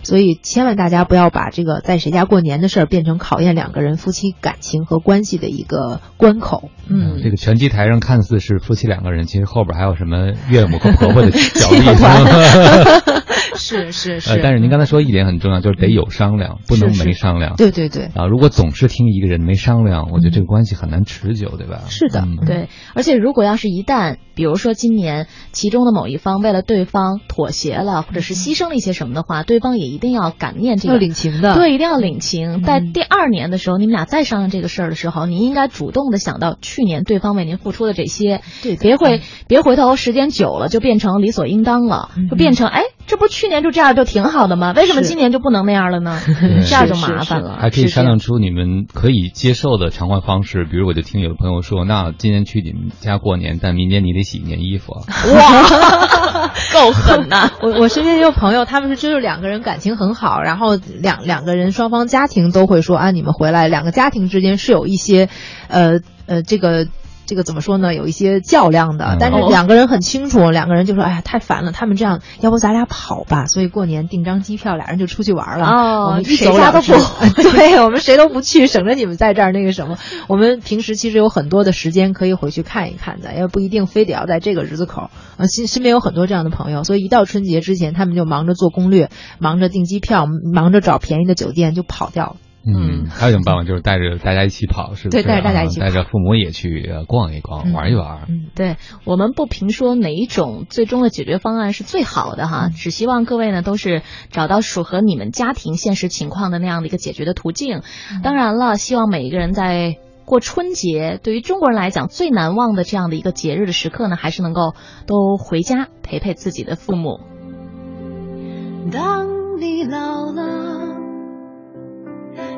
所以千万大家不要把这个在谁家过年的事儿变成考验两个人夫妻感情和关系的一个关口。嗯，这个拳击台上看似是夫妻两个人，其实后边还有什么岳母和婆婆的 角力。是是是。呃，但是您刚才说一点很重要，就是得有商量，不能没商量。对对对。啊，如果总是听一个人没商量，我觉得这个关系很难持久，对吧？是的，嗯、对。而且如果要是一旦，比如说今年其中的某一方为了对方妥协了，或者是牺牲了一些什么的话，对方也一定要感念这个，要领情的。对，一定要领情。在第二年的时候，你们俩再商量这个事儿的时候，你应该主动的想到去年对方为您付出的这些，对，别会别回头时间久了就变成理所应当了，就变成哎，这不去年就这样就挺好的吗？为什么今年就不能那样了呢？这样就麻烦了。还可以商量出你们可以接受的偿还方式，比如我就听有的朋友说，那今年去你们家过年，但明年你得洗一年衣服。哇，够狠呐！我我身边也有朋友，他们是就是两个人感情很好，然后两两个人双方家庭都会说啊，你们回来，两个家庭之间是有一些，呃呃，这个。这个怎么说呢？有一些较量的，但是两个人很清楚，两个人就说：“哎呀，太烦了，他们这样，要不咱俩跑吧？”所以过年订张机票，俩人就出去玩了。哦，我们一走家都不，对我们谁都不去，省着你们在这儿那个什么。我们平时其实有很多的时间可以回去看一看的，也不一定非得要在这个日子口。呃，身身边有很多这样的朋友，所以一到春节之前，他们就忙着做攻略，忙着订机票，忙着找便宜的酒店，就跑掉了。嗯，还有一种办法就是带着大家一起跑，是不是？对，带着大家一起跑带着父母也去逛一逛，玩一玩。嗯，对，我们不评说哪一种最终的解决方案是最好的哈，只希望各位呢都是找到符合你们家庭现实情况的那样的一个解决的途径。当然了，希望每一个人在。过春节，对于中国人来讲最难忘的这样的一个节日的时刻呢，还是能够都回家陪陪自己的父母。当你老了，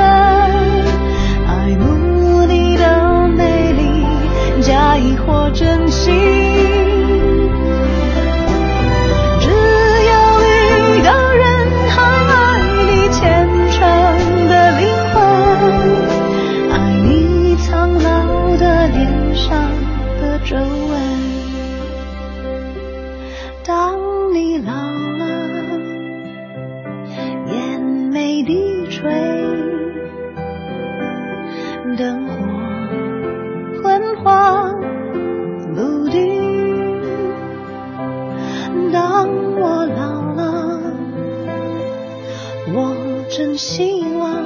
爱慕你的美丽，假意或真心。希望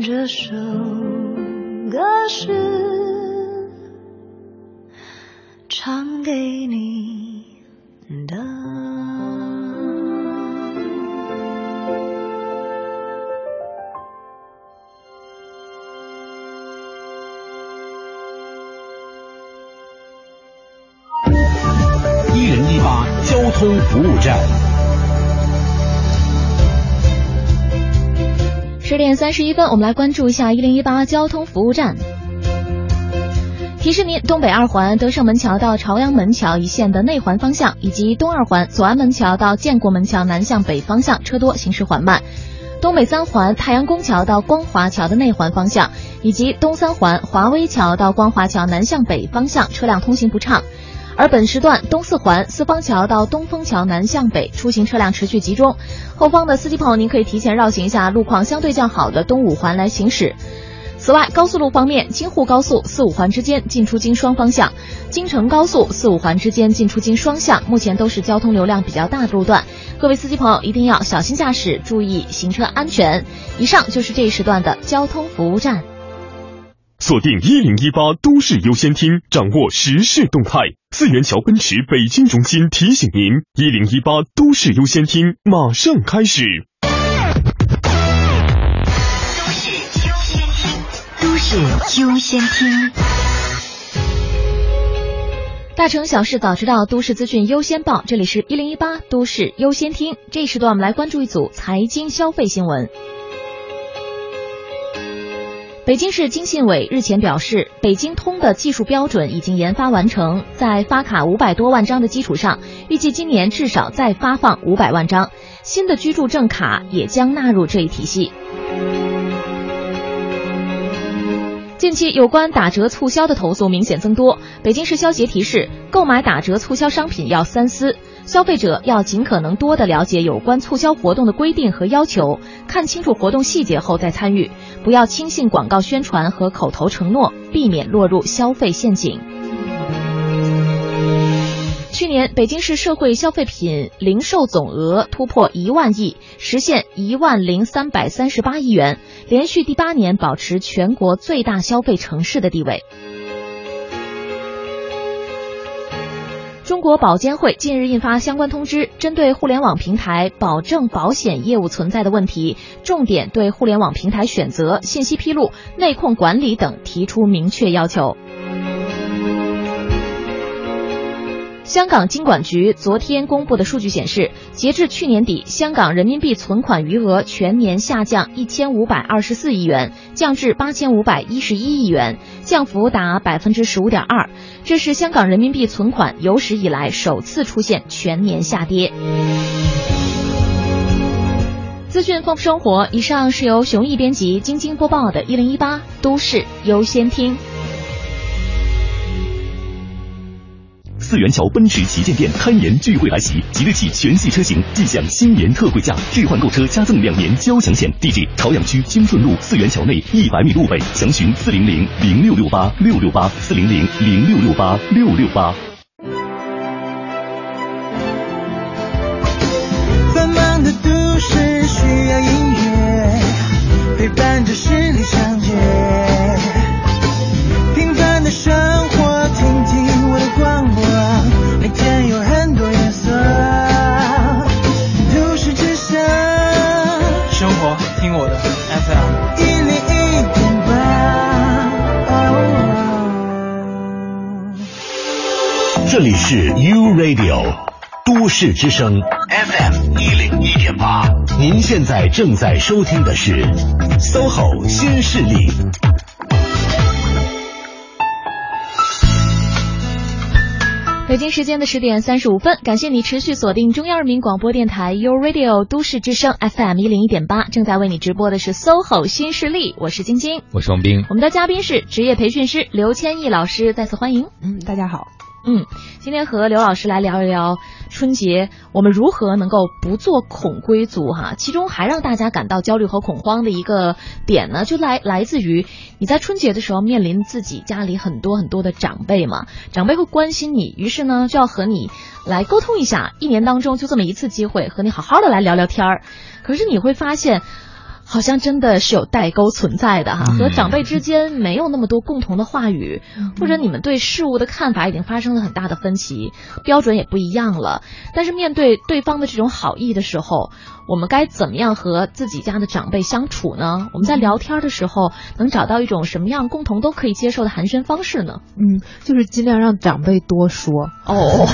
这首歌是。点三十一分，我们来关注一下一零一八交通服务站。提示您：东北二环德胜门桥到朝阳门桥一线的内环方向，以及东二环左安门桥到建国门桥南向北方向车多，行驶缓慢；东北三环太阳宫桥到光华桥的内环方向，以及东三环华威桥到光华桥南向北方向车辆通行不畅。而本时段东四环四方桥到东风桥南向北出行车辆持续集中，后方的司机朋友您可以提前绕行一下路况相对较好的东五环来行驶。此外，高速路方面，京沪高速四五环之间进出京双方向，京承高速四五环之间进出京双向，目前都是交通流量比较大的路段。各位司机朋友一定要小心驾驶，注意行车安全。以上就是这一时段的交通服务站。锁定一零一八都市优先厅，掌握时事动态。四元桥奔驰北京中心提醒您：一零一八都市优先厅马上开始。都市优先厅，大城小事早知道，都市资讯优先报。这里是一零一八都市优先厅，这一时段我们来关注一组财经消费新闻。北京市经信委日前表示，北京通的技术标准已经研发完成，在发卡五百多万张的基础上，预计今年至少再发放五百万张新的居住证卡，也将纳入这一体系。近期有关打折促销的投诉明显增多，北京市消协提示，购买打折促销商品要三思。消费者要尽可能多的了解有关促销活动的规定和要求，看清楚活动细节后再参与，不要轻信广告宣传和口头承诺，避免落入消费陷阱。去年，北京市社会消费品零售总额突破一万亿，实现一万零三百三十八亿元，连续第八年保持全国最大消费城市的地位。中国保监会近日印发相关通知，针对互联网平台保证保险业务存在的问题，重点对互联网平台选择、信息披露、内控管理等提出明确要求。香港金管局昨天公布的数据显示，截至去年底，香港人民币存款余额全年下降一千五百二十四亿元，降至八千五百一十一亿元，降幅达百分之十五点二。这是香港人民币存款有史以来首次出现全年下跌。资讯丰富生活，以上是由熊毅编辑、晶晶播报的《一零一八都市优先听》。四元桥奔驰旗舰店开年聚会来袭，即日起全系车型即享新年特惠价，置换购车加赠两年交强险。地址：朝阳区金顺路四元桥内一百米路北，详询四零零零六六八六六八四零零零六六八六六八。繁忙的都市需要音乐陪伴着十里长街，是 U Radio 都市之声 FM 一零一点八，您现在正在收听的是 SOHO 新势力。北京时间的十点三十五分，感谢你持续锁定中央人民广播电台 u Radio 都市之声 FM 一零一点八，正在为你直播的是 SOHO 新势力，我是晶晶，我是王斌，我们的嘉宾是职业培训师刘千亿老师，再次欢迎。嗯，大家好。嗯，今天和刘老师来聊一聊春节，我们如何能够不做恐归族哈？其中还让大家感到焦虑和恐慌的一个点呢，就来来自于你在春节的时候面临自己家里很多很多的长辈嘛，长辈会关心你，于是呢就要和你来沟通一下，一年当中就这么一次机会，和你好好的来聊聊天儿。可是你会发现。好像真的是有代沟存在的哈，和长辈之间没有那么多共同的话语，或者你们对事物的看法已经发生了很大的分歧，标准也不一样了。但是面对对方的这种好意的时候，我们该怎么样和自己家的长辈相处呢？我们在聊天的时候能找到一种什么样共同都可以接受的寒暄方式呢？嗯，就是尽量让长辈多说哦，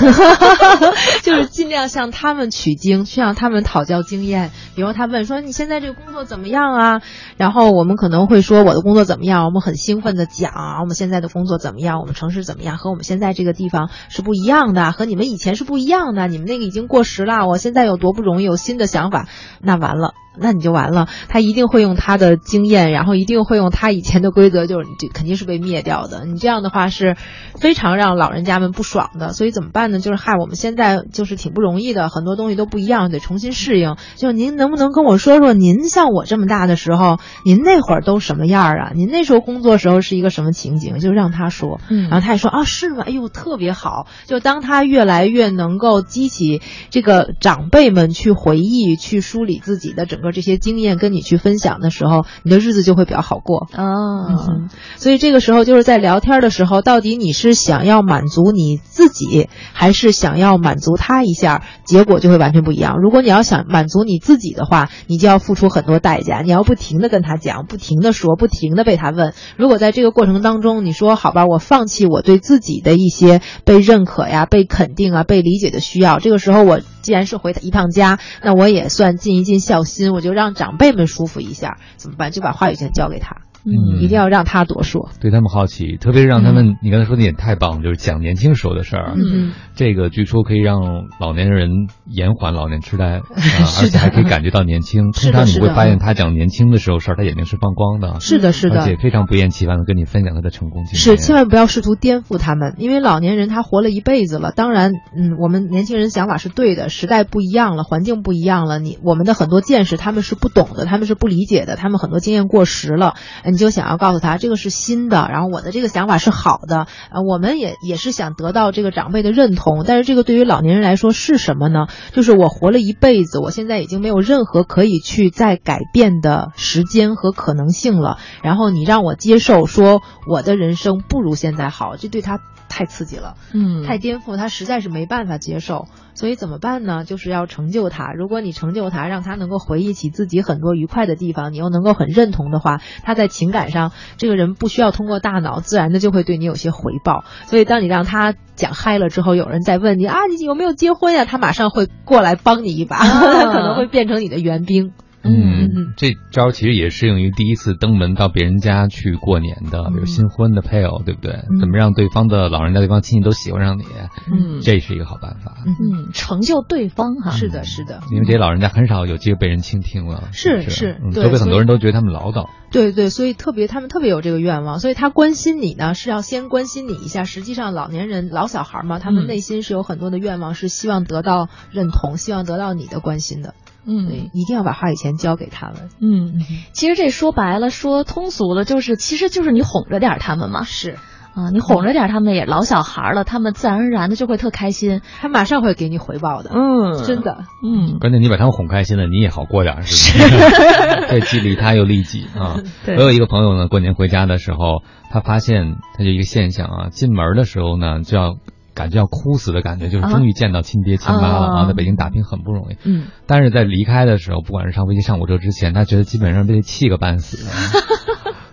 就是尽量向他们取经，去向他们讨教经验。比如他问说你现在这个工作怎么样啊？然后我们可能会说我的工作怎么样？我们很兴奋的讲啊，我们现在的工作怎么样？我们城市怎么样？和我们现在这个地方是不一样的，和你们以前是不一样的。你们那个已经过时了，我现在有多不容易，有新的想法。那完了，那你就完了。他一定会用他的经验，然后一定会用他以前的规则，就是你这肯定是被灭掉的。你这样的话是非常让老人家们不爽的。所以怎么办呢？就是害，我们现在就是挺不容易的，很多东西都不一样，得重新适应。就您能不能跟我说说，您像我这么大的时候，您那会儿都什么样啊？您那时候工作时候是一个什么情景？就让他说，嗯，然后他也说啊，是吗？哎呦，特别好。就当他越来越能够激起这个长辈们去回忆、去梳理自己的整个这些经验，跟你去分享的时候，你的日子就会比较好过。哦，嗯，所以这个时候就是在聊天的时候，到底你是想要满足你自己，还是想要满足他一下？结果就会完全不一样。如果你要想满足你自己的话，你就要付出很多代价，你要不停的跟他讲，不停的说，不停的被他问。如果在这个过程当中，你说好吧，我放弃我对自己的一些被认可呀、被肯定啊、被理解的需要，这个时候我既然是回一趟家，那我也算尽一尽孝心，我就让长辈们舒服一下，怎么办？就把话语权交给他。嗯一定要让他多说。对他们好奇，特别是让他们，你刚才说的也太棒了，就是讲年轻时候的事儿。嗯，这个据说可以让老年人延缓老年痴呆，啊、而且还可以感觉到年轻。通常你会发现他讲年轻的时候事儿，他眼睛是放光的。是的，是的，而且非常不厌其烦的跟你分享他的成功经验。是，千万不要试图颠覆他们，因为老年人他活了一辈子了。当然，嗯，我们年轻人想法是对的，时代不一样了，环境不一样了，你我们的很多见识他们是不懂的，他们是不理解的，他们很多经验过时了，你就想要告诉他这个是新的，然后我的这个想法是好的，啊，我们也也是想得到这个长辈的认同，但是这个对于老年人来说是什么呢？就是我活了一辈子，我现在已经没有任何可以去再改变的时间和可能性了，然后你让我接受说我的人生不如现在好，这对他太刺激了，嗯，太颠覆，他实在是没办法接受。所以怎么办呢？就是要成就他。如果你成就他，让他能够回忆起自己很多愉快的地方，你又能够很认同的话，他在情感上，这个人不需要通过大脑，自然的就会对你有些回报。所以当你让他讲嗨了之后，有人在问你啊，你有没有结婚呀？他马上会过来帮你一把，他 可能会变成你的援兵。嗯，这招其实也适用于第一次登门到别人家去过年的，比如新婚的配偶，对不对？怎么让对方的老人家、对方亲戚都喜欢上你？嗯，这是一个好办法。嗯，成就对方哈。是的，是的。因为这些老人家很少有机会被人倾听了。是是，周围很多人都觉得他们唠叨。对对，所以特别他们特别有这个愿望，所以他关心你呢，是要先关心你一下。实际上，老年人、老小孩嘛，他们内心是有很多的愿望，是希望得到认同，希望得到你的关心的。嗯，对，一定要把话语权交给他们。嗯，其实这说白了，说通俗了，就是其实就是你哄着点他们嘛。是啊，你哄着点他们，也老小孩了，他们自然而然的就会特开心，他马上会给你回报的。嗯，真的。嗯，关键你把他们哄开心了，你也好过点，是不是？这既利他又利己啊。我有一个朋友呢，过年回家的时候，他发现他就一个现象啊，进门的时候呢就要。感觉要哭死的感觉，就是终于见到亲爹亲妈了啊！在北京打拼很不容易，嗯，但是在离开的时候，不管是上飞机上火车之前，他觉得基本上被气个半死。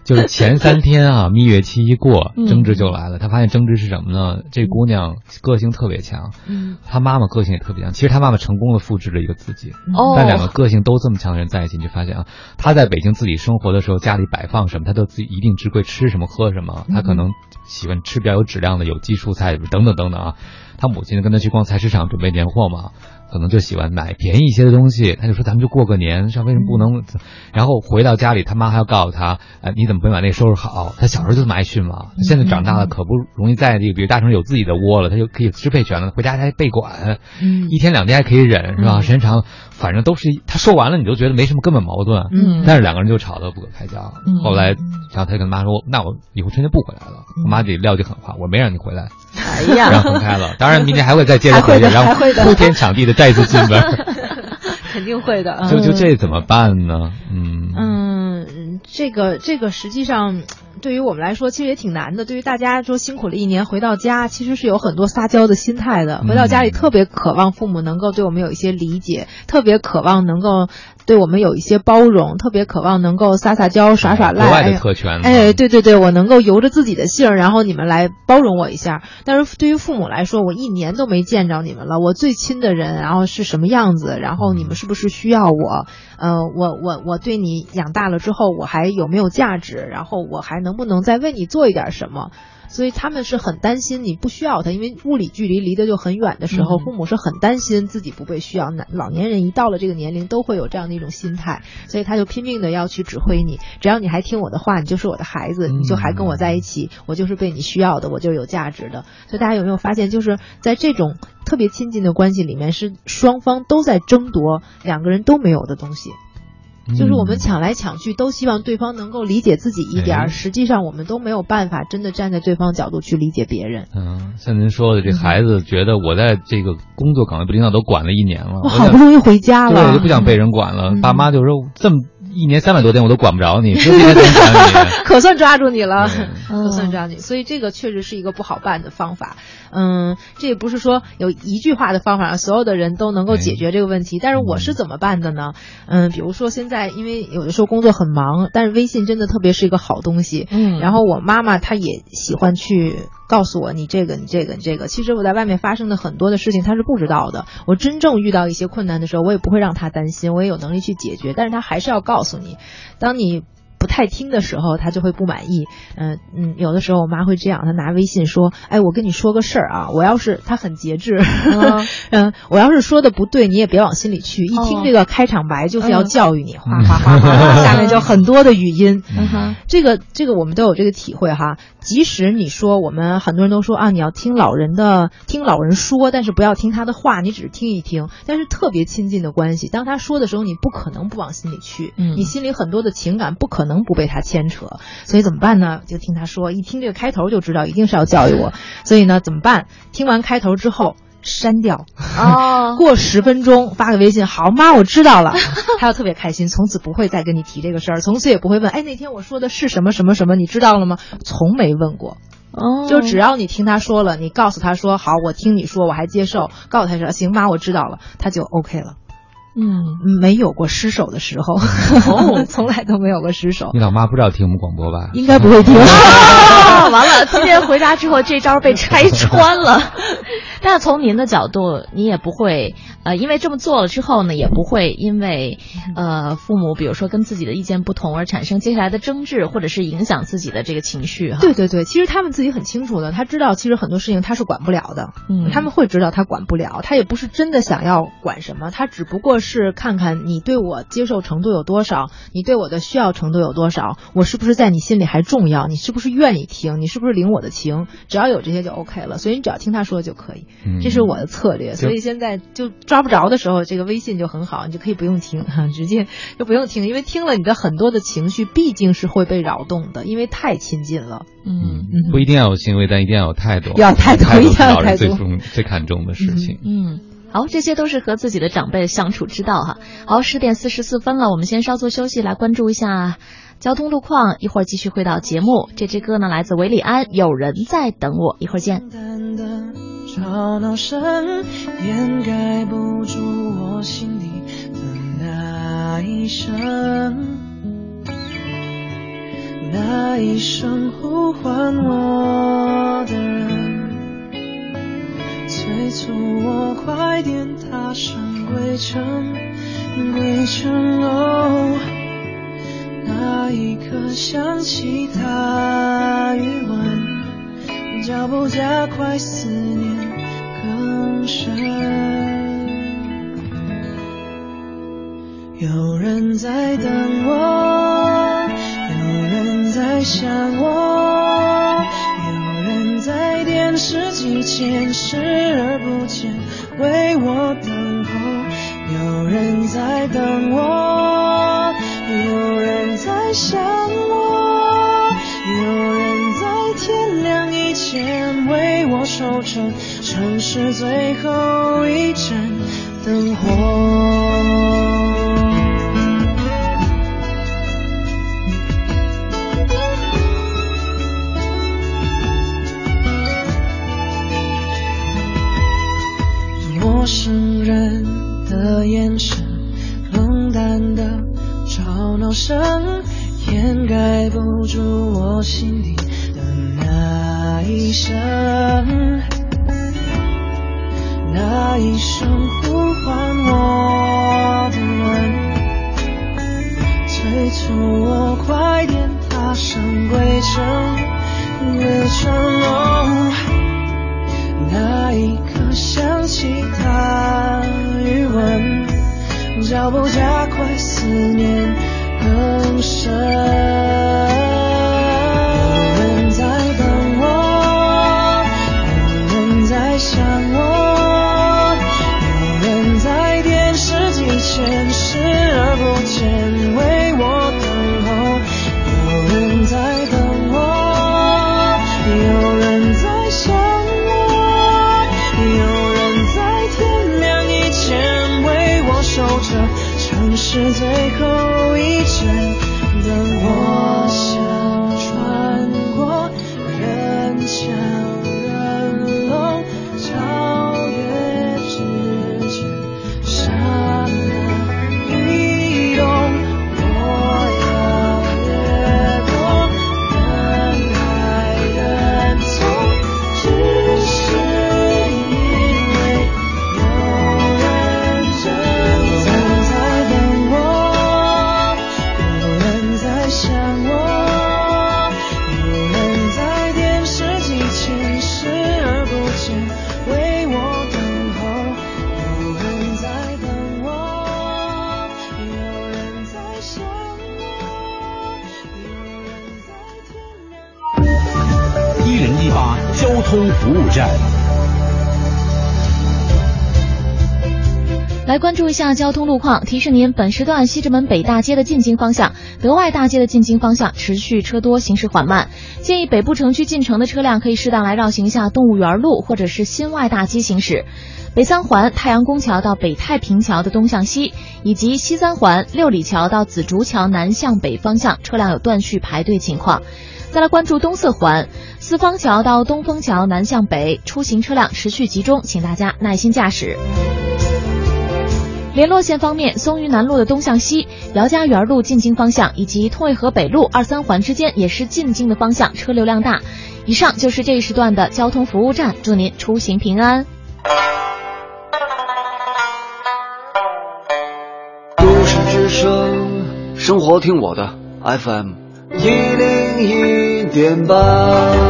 就是前三天啊，蜜月期一过，争执就来了。他发现争执是什么呢？这姑娘个性特别强，嗯，她妈妈个性也特别强。其实她妈妈成功的复制了一个自己，哦，但两个个性都这么强的人在一起，你就发现啊，她在北京自己生活的时候，家里摆放什么，她都自己一定知会吃什么喝什么。她可能喜欢吃比较有质量的有机蔬菜等等等等啊。他母亲跟他去逛菜市场准备年货嘛。可能就喜欢买便宜一些的东西，他就说咱们就过个年，上为什么不能？然后回到家里，他妈还要告诉他，哎，你怎么没把那收拾好？他小时候就这么爱训嘛，他现在长大了可不容易在这个比如大城市有自己的窝了，他就可以支配权了，回家还被管，嗯，一天两天还可以忍是吧？时间长，反正都是他说完了，你就觉得没什么根本矛盾，嗯，但是两个人就吵得不可开交。后来，然后他跟妈说，那我以后春节不回来了。我妈得撂句狠话，我没让你回来，哎呀，然后分开了。当然明天还会再接着回去，然后铺天抢地的再一次进门。肯定会的，就就这怎么办呢？嗯嗯，这个这个实际上对于我们来说其实也挺难的。对于大家说辛苦了一年回到家，其实是有很多撒娇的心态的。回到家里特别渴望父母能够对我们有一些理解，特别渴望能够对我们有一些包容，特别渴望能够撒撒娇、耍耍赖。国外的特权。哎，对对对，我能够由着自己的姓，然后你们来包容我一下。但是对于父母来说，我一年都没见着你们了，我最亲的人，然后是什么样子，然后你们是不是需要我？呃，我我我对你养大了之后，我还有没有价值？然后我还能不能再为你做一点什么？所以他们是很担心你不需要他，因为物理距离离得就很远的时候，父母是很担心自己不被需要。老年人一到了这个年龄，都会有这样的一种心态，所以他就拼命的要去指挥你。只要你还听我的话，你就是我的孩子，你就还跟我在一起，我就是被你需要的，我就有价值的。所以大家有没有发现，就是在这种特别亲近的关系里面，是双方都在争夺两个人都没有的东西。就是我们抢来抢去，都希望对方能够理解自己一点儿。实际上，我们都没有办法真的站在对方角度去理解别人。嗯，像您说的，这孩子觉得我在这个工作岗位被领导都管了一年了，我好不容易回家了，对，就不想被人管了。爸妈就说这么。一年三百多天我都管不着你，今天怎么管你？可算抓住你了，可算抓你。所以这个确实是一个不好办的方法。嗯，这也不是说有一句话的方法，所有的人都能够解决这个问题。但是我是怎么办的呢？嗯，比如说现在因为有的时候工作很忙，但是微信真的特别是一个好东西。嗯，然后我妈妈她也喜欢去告诉我你这个你这个你这个。其实我在外面发生的很多的事情她是不知道的。我真正遇到一些困难的时候，我也不会让她担心，我也有能力去解决。但是她还是要告诉。告诉你，当你不太听的时候，他就会不满意。嗯、嗯，有的时候我妈会这样，她拿微信说：“哎，我跟你说个事儿啊，我要是她很节制，嗯、我要是说的不对，你也别往心里去。一听这个开场白就是要教育你，哗哗哗哗，下面就很多的语音。嗯哼，这个这个我们都有这个体会哈。即使你说我们很多人都说啊，你要听老人的，听老人说，但是不要听他的话，你只是听一听。但是特别亲近的关系，当他说的时候，你不可能不往心里去，嗯你心里很多的情感不可能不被他牵扯。所以怎么办呢？就听他说，一听这个开头就知道一定是要教育我。所以呢，怎么办？听完开头之后。删掉哦，过十分钟发个微信，好妈，我知道了，他要特别开心，从此不会再跟你提这个事儿，从此也不会问，哎，那天我说的是什么什么什么，你知道了吗？从没问过。哦，就只要你听他说了，你告诉他说好，我听你说，我还接受，告诉他说行妈，我知道了，他就 OK 了。嗯，没有过失手的时候，哦 从来都没有过失手你。老妈不知道听我们广播吧？应该不会听。啊 完了，今天回家之后这招被拆穿了。但是从您的角度，你也不会呃，因为这么做了之后呢，也不会因为呃父母比如说跟自己的意见不同而产生接下来的争执，或者是影响自己的这个情绪哈。对对对，其实他们自己很清楚的，他知道其实很多事情他是管不了的，嗯他们会知道他管不了，他也不是真的想要管什么，他只不过是看看你对我接受程度有多少，你对我的需要程度有多少，我是不是在你心里还重要，你是不是愿意听，你是不是领我的情，只要有这些就 OK 了，所以你只要听他说就可以，嗯这是我的策略，所以现在就抓不着的时候，这个微信就很好，你就可以不用听，直接就不用听，因为听了你的很多的情绪毕竟是会被扰动的，因为太亲近了。嗯不一定要有行为，但一定要有态度。要态度态一定要有是老人最态度重最看重的事情。嗯，好，这些都是和自己的长辈相处之道哈。好，十点四十四分了，我们先稍作休息，来关注一下交通路况，一会儿继续回到节目。这支歌呢来自韦礼安，《有人在等我》，一会儿见。吵闹声掩盖不住我心底的那一声，那一声呼唤我的人，催促我快点踏上归程，归程哦。那一刻想起他余温，脚步加快，思念更深。有人在等我，有人在想我，在电视机前视而不见，为我等候。有人在等我，有人在想我，有人在天亮以前为我守着城市最后一盏灯火。我心底的那一声，那一声呼唤我的人，催促我快点踏上归程，归程哦。那一刻想起他余温，脚步加快，思念更深。下交通路况，提示您本时段西直门北大街的进京方向、德外大街的进京方向持续车多，行驶缓慢。建议北部城区进城的车辆可以适当来绕行一下动物园路或者是新外大街行驶。北三环太阳宫桥到北太平桥的东向西，以及西三环六里桥到紫竹桥南向北方向车辆有断续排队情况。再来关注东四环四方桥到东风桥南向北出行车辆持续集中，请大家耐心驾驶。联络线方面，松榆南路的东向西、姚家园路进京方向以及通渭河北路二三环之间也是进京的方向，车流量大。以上就是这一时段的交通服务站，祝您出行平安。都市之声，生活听我的 FM 一零一点八。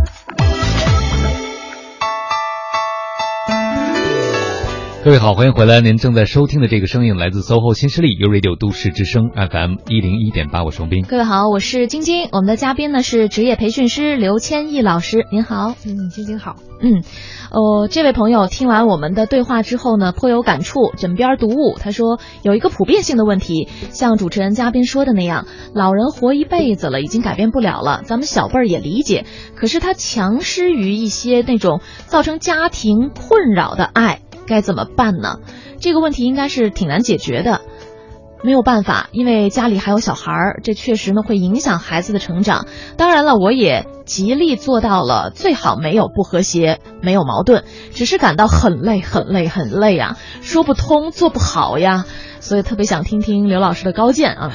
各位好，欢迎回来。您正在收听的这个声音来自 SOHO 新势力 U Radio 都市之声 FM 一零一点八，我是王斌。各位好，我是晶晶。我们的嘉宾呢是职业培训师刘千亿老师，您好。嗯，晶晶好。嗯，哦，这位朋友听完我们的对话之后呢，颇有感触，枕边读物。他说有一个普遍性的问题，像主持人嘉宾说的那样，老人活一辈子了，已经改变不了了，咱们小辈儿也理解。可是他强施于一些那种造成家庭困扰的爱。该怎么办呢？这个问题应该是挺难解决的，没有办法，因为家里还有小孩儿，这确实呢会影响孩子的成长。当然了，我也极力做到了，最好没有不和谐，没有矛盾，只是感到很累，很累，很累啊，说不通，做不好呀。所以特别想听听刘老师的高见啊！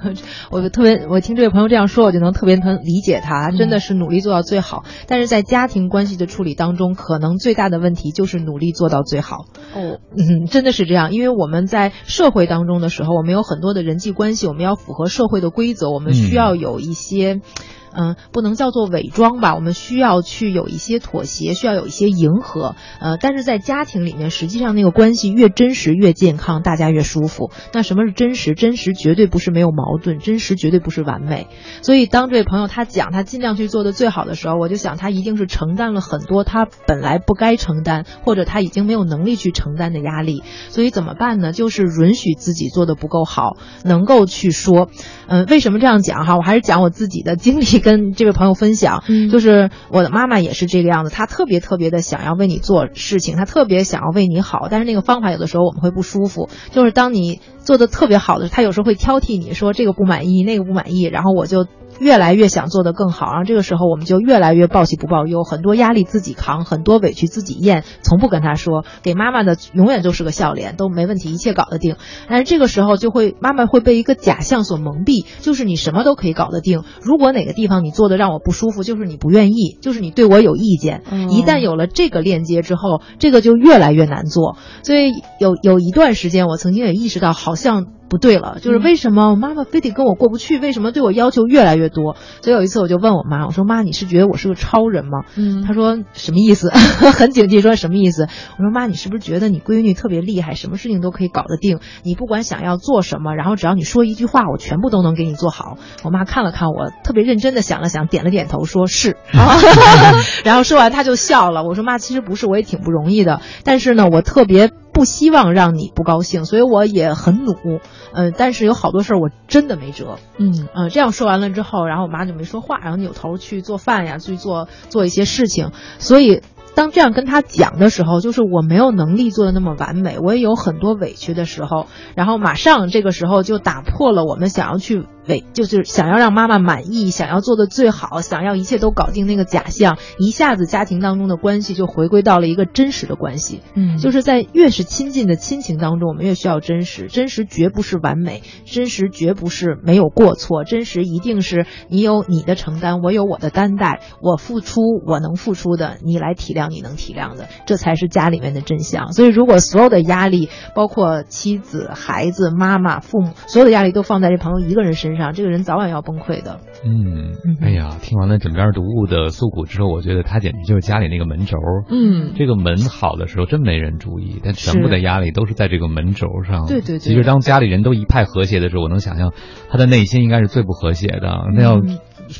我就特别，我听这位朋友这样说，我就能特别能理解他，真的是努力做到最好。但是在家庭关系的处理当中，可能最大的问题就是努力做到最好。哦，嗯，真的是这样，因为我们在社会当中的时候，我们有很多的人际关系，我们要符合社会的规则，我们需要有一些。嗯，嗯不能叫做伪装吧，我们需要去有一些妥协，需要有一些迎合。呃，但是在家庭里面，实际上那个关系越真实越健康，大家越舒服。那什么是真实？真实绝对不是没有矛盾，真实绝对不是完美。所以当这位朋友他讲他尽量去做的最好的时候，我就想他一定是承担了很多他本来不该承担，或者他已经没有能力去承担的压力。所以怎么办呢？就是允许自己做的不够好，能够去说，嗯，为什么这样讲哈？我还是讲我自己的经历。跟这位朋友分享，就是我的妈妈也是这个样子，她特别特别的想要为你做事情，她特别想要为你好，但是那个方法有的时候我们会不舒服，就是当你做的特别好的，他有时候会挑剔你说这个不满意，那个不满意，然后我就。越来越想做得更好，然后这个时候我们就越来越报喜不报忧，很多压力自己扛，很多委屈自己咽，从不跟他说，给妈妈的永远都是个笑脸，都没问题，一切搞得定。但是这个时候就会妈妈会被一个假象所蒙蔽，就是你什么都可以搞得定。如果哪个地方你做的让我不舒服，就是你不愿意，就是你对我有意见。一旦有了这个链接之后，这个就越来越难做。所以有有一段时间，我曾经也意识到，好像。不对了，就是为什么我妈妈非得跟我过不去？为什么对我要求越来越多？所以有一次我就问我妈，我说妈，你是觉得我是个超人吗？嗯，她说什么意思？很警惕，说什么意思？我说妈，你是不是觉得你闺女特别厉害，什么事情都可以搞得定？你不管想要做什么，然后只要你说一句话，我全部都能给你做好。我妈看了看我，特别认真的想了想，点了点头，说是。然后说完，她就笑了。我说妈，其实不是，我也挺不容易的，但是呢，我特别。不希望让你不高兴，所以我也很努，嗯，但是有好多事儿我真的没辙，嗯。嗯，这样说完了之后，然后我妈就没说话，然后扭头去做饭呀，去做做一些事情，所以当这样跟他讲的时候，就是我没有能力做的那么完美，我也有很多委屈的时候，然后马上这个时候就打破了我们想要去。为就是想要让妈妈满意，想要做的最好，想要一切都搞定那个假象，一下子家庭当中的关系就回归到了一个真实的关系。嗯，就是在越是亲近的亲情当中，我们越需要真实。真实绝不是完美，真实绝不是没有过错，真实一定是你有你的承担，我有我的担待，我付出我能付出的，你来体谅你能体谅的，这才是家里面的真相。所以，如果所有的压力，包括妻子、孩子、妈妈、父母，所有的压力都放在这朋友一个人身上。身上，这个人早晚要崩溃的。嗯，哎呀，听完了枕边读物的诉苦之后，我觉得他简直就是家里那个门轴。嗯，这个门好的时候真没人注意，但全部的压力都是在这个门轴上。对对对。其实当家里人都一派和谐的时候，我能想象他的内心应该是最不和谐的，那要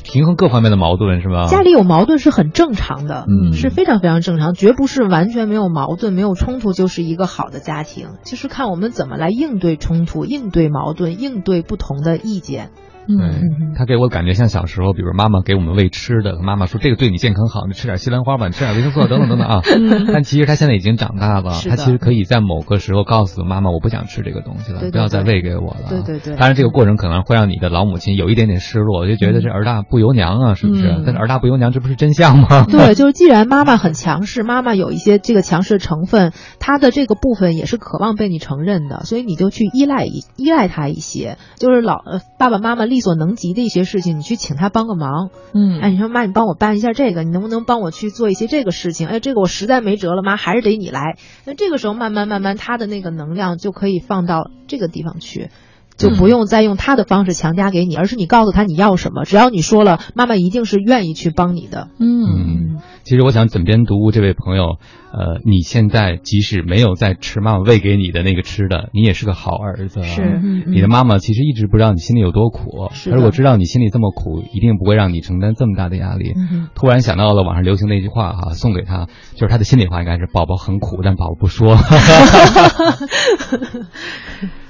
平衡各方面的矛盾，是吧？家里有矛盾是很正常的，嗯，是非常非常正常，绝不是完全没有矛盾、没有冲突就是一个好的家庭。就是看我们怎么来应对冲突、应对矛盾、应对不同的意见。嗯，他给我感觉像小时候，比如妈妈给我们喂吃的，妈妈说这个对你健康好，你吃点西兰花吧，你吃点维生素等等等等啊。但其实他现在已经长大了，他其实可以在某个时候告诉妈妈，我不想吃这个东西了，不要再喂给我了。对对对。当然，这个过程可能会让你的老母亲有一点点失落，就觉得这儿大不由娘啊，是不是？但是儿大不由娘，这不是真相吗？对，就是既然妈妈很强势，妈妈有一些这个强势的成分，她的这个部分也是渴望被你承认的，所以你就去依赖一依赖她一些，就是老爸爸妈妈力所能及的一些。事情，你去请他帮个忙，嗯，哎，你说妈，你帮我办一下这个，你能不能帮我去做一些这个事情？哎，这个我实在没辙了，妈，还是得你来。那这个时候，慢慢慢慢，他的那个能量就可以放到这个地方去，就不用再用他的方式强加给你，而是你告诉他你要什么，只要你说了，妈妈一定是愿意去帮你的。嗯，其实我想枕边读物这位朋友。呃，你现在即使没有在吃妈妈喂给你的那个吃的，你也是个好儿子。是，你的妈妈其实一直不知道你心里有多苦。是，如果知道你心里这么苦，一定不会让你承担这么大的压力。突然想到了网上流行那句话哈，送给他，就是他的心里话应该是：宝宝很苦，但宝宝不说。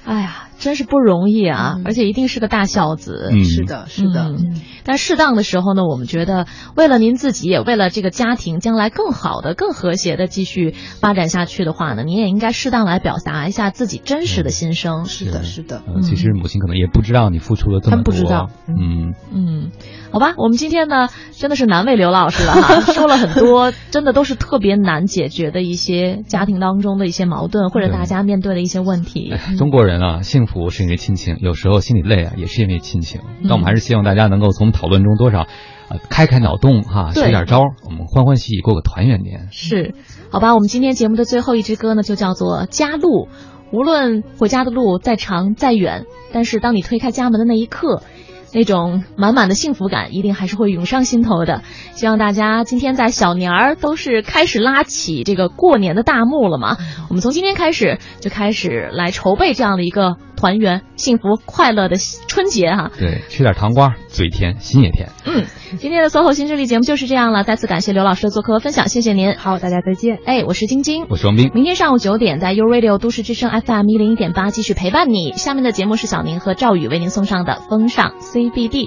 哎呀，真是不容易啊！而且一定是个大孝子。嗯是的，是的。但适当的时候呢，我们觉得为了您自己，也为了这个家庭将来更好的、更和谐的继续发展下去的话呢，您也应该适当来表达一下自己真实的心声。是的，是的。其实母亲可能也不知道你付出了这么多。他不知道。嗯嗯，好吧，我们今天呢真的是难为刘老师了哈，说了很多，真的都是特别难解决的一些家庭当中的一些矛盾，或者大家面对的一些问题。中国人啊，幸福是因为亲情，有时候心里累啊，也是因为亲情。但我们还是希望大家能够从讨论中多少，呃，开开脑洞哈，学点招，我们欢欢喜喜过个团圆年。是，好吧，我们今天节目的最后一支歌呢，就叫做《家路》。无论回家的路再长再远，但是当你推开家门的那一刻，那种满满的幸福感一定还是会涌上心头的。希望大家今天在小年儿都是开始拉起这个过年的大幕了嘛？我们从今天开始就开始来筹备这样的一个。团圆、幸福、快乐的春节哈！对，吃点糖瓜，嘴甜，心也甜。嗯，今天的 SOHO 新势力节目就是这样了。再次感谢刘老师的做客和分享，谢谢您。好，大家再见。哎，我是晶晶，我是王斌。明天上午九点，在 U Radio 都市之声 FM 一零一点八继续陪伴你。下面的节目是小宁和赵宇为您送上的风尚 CBD。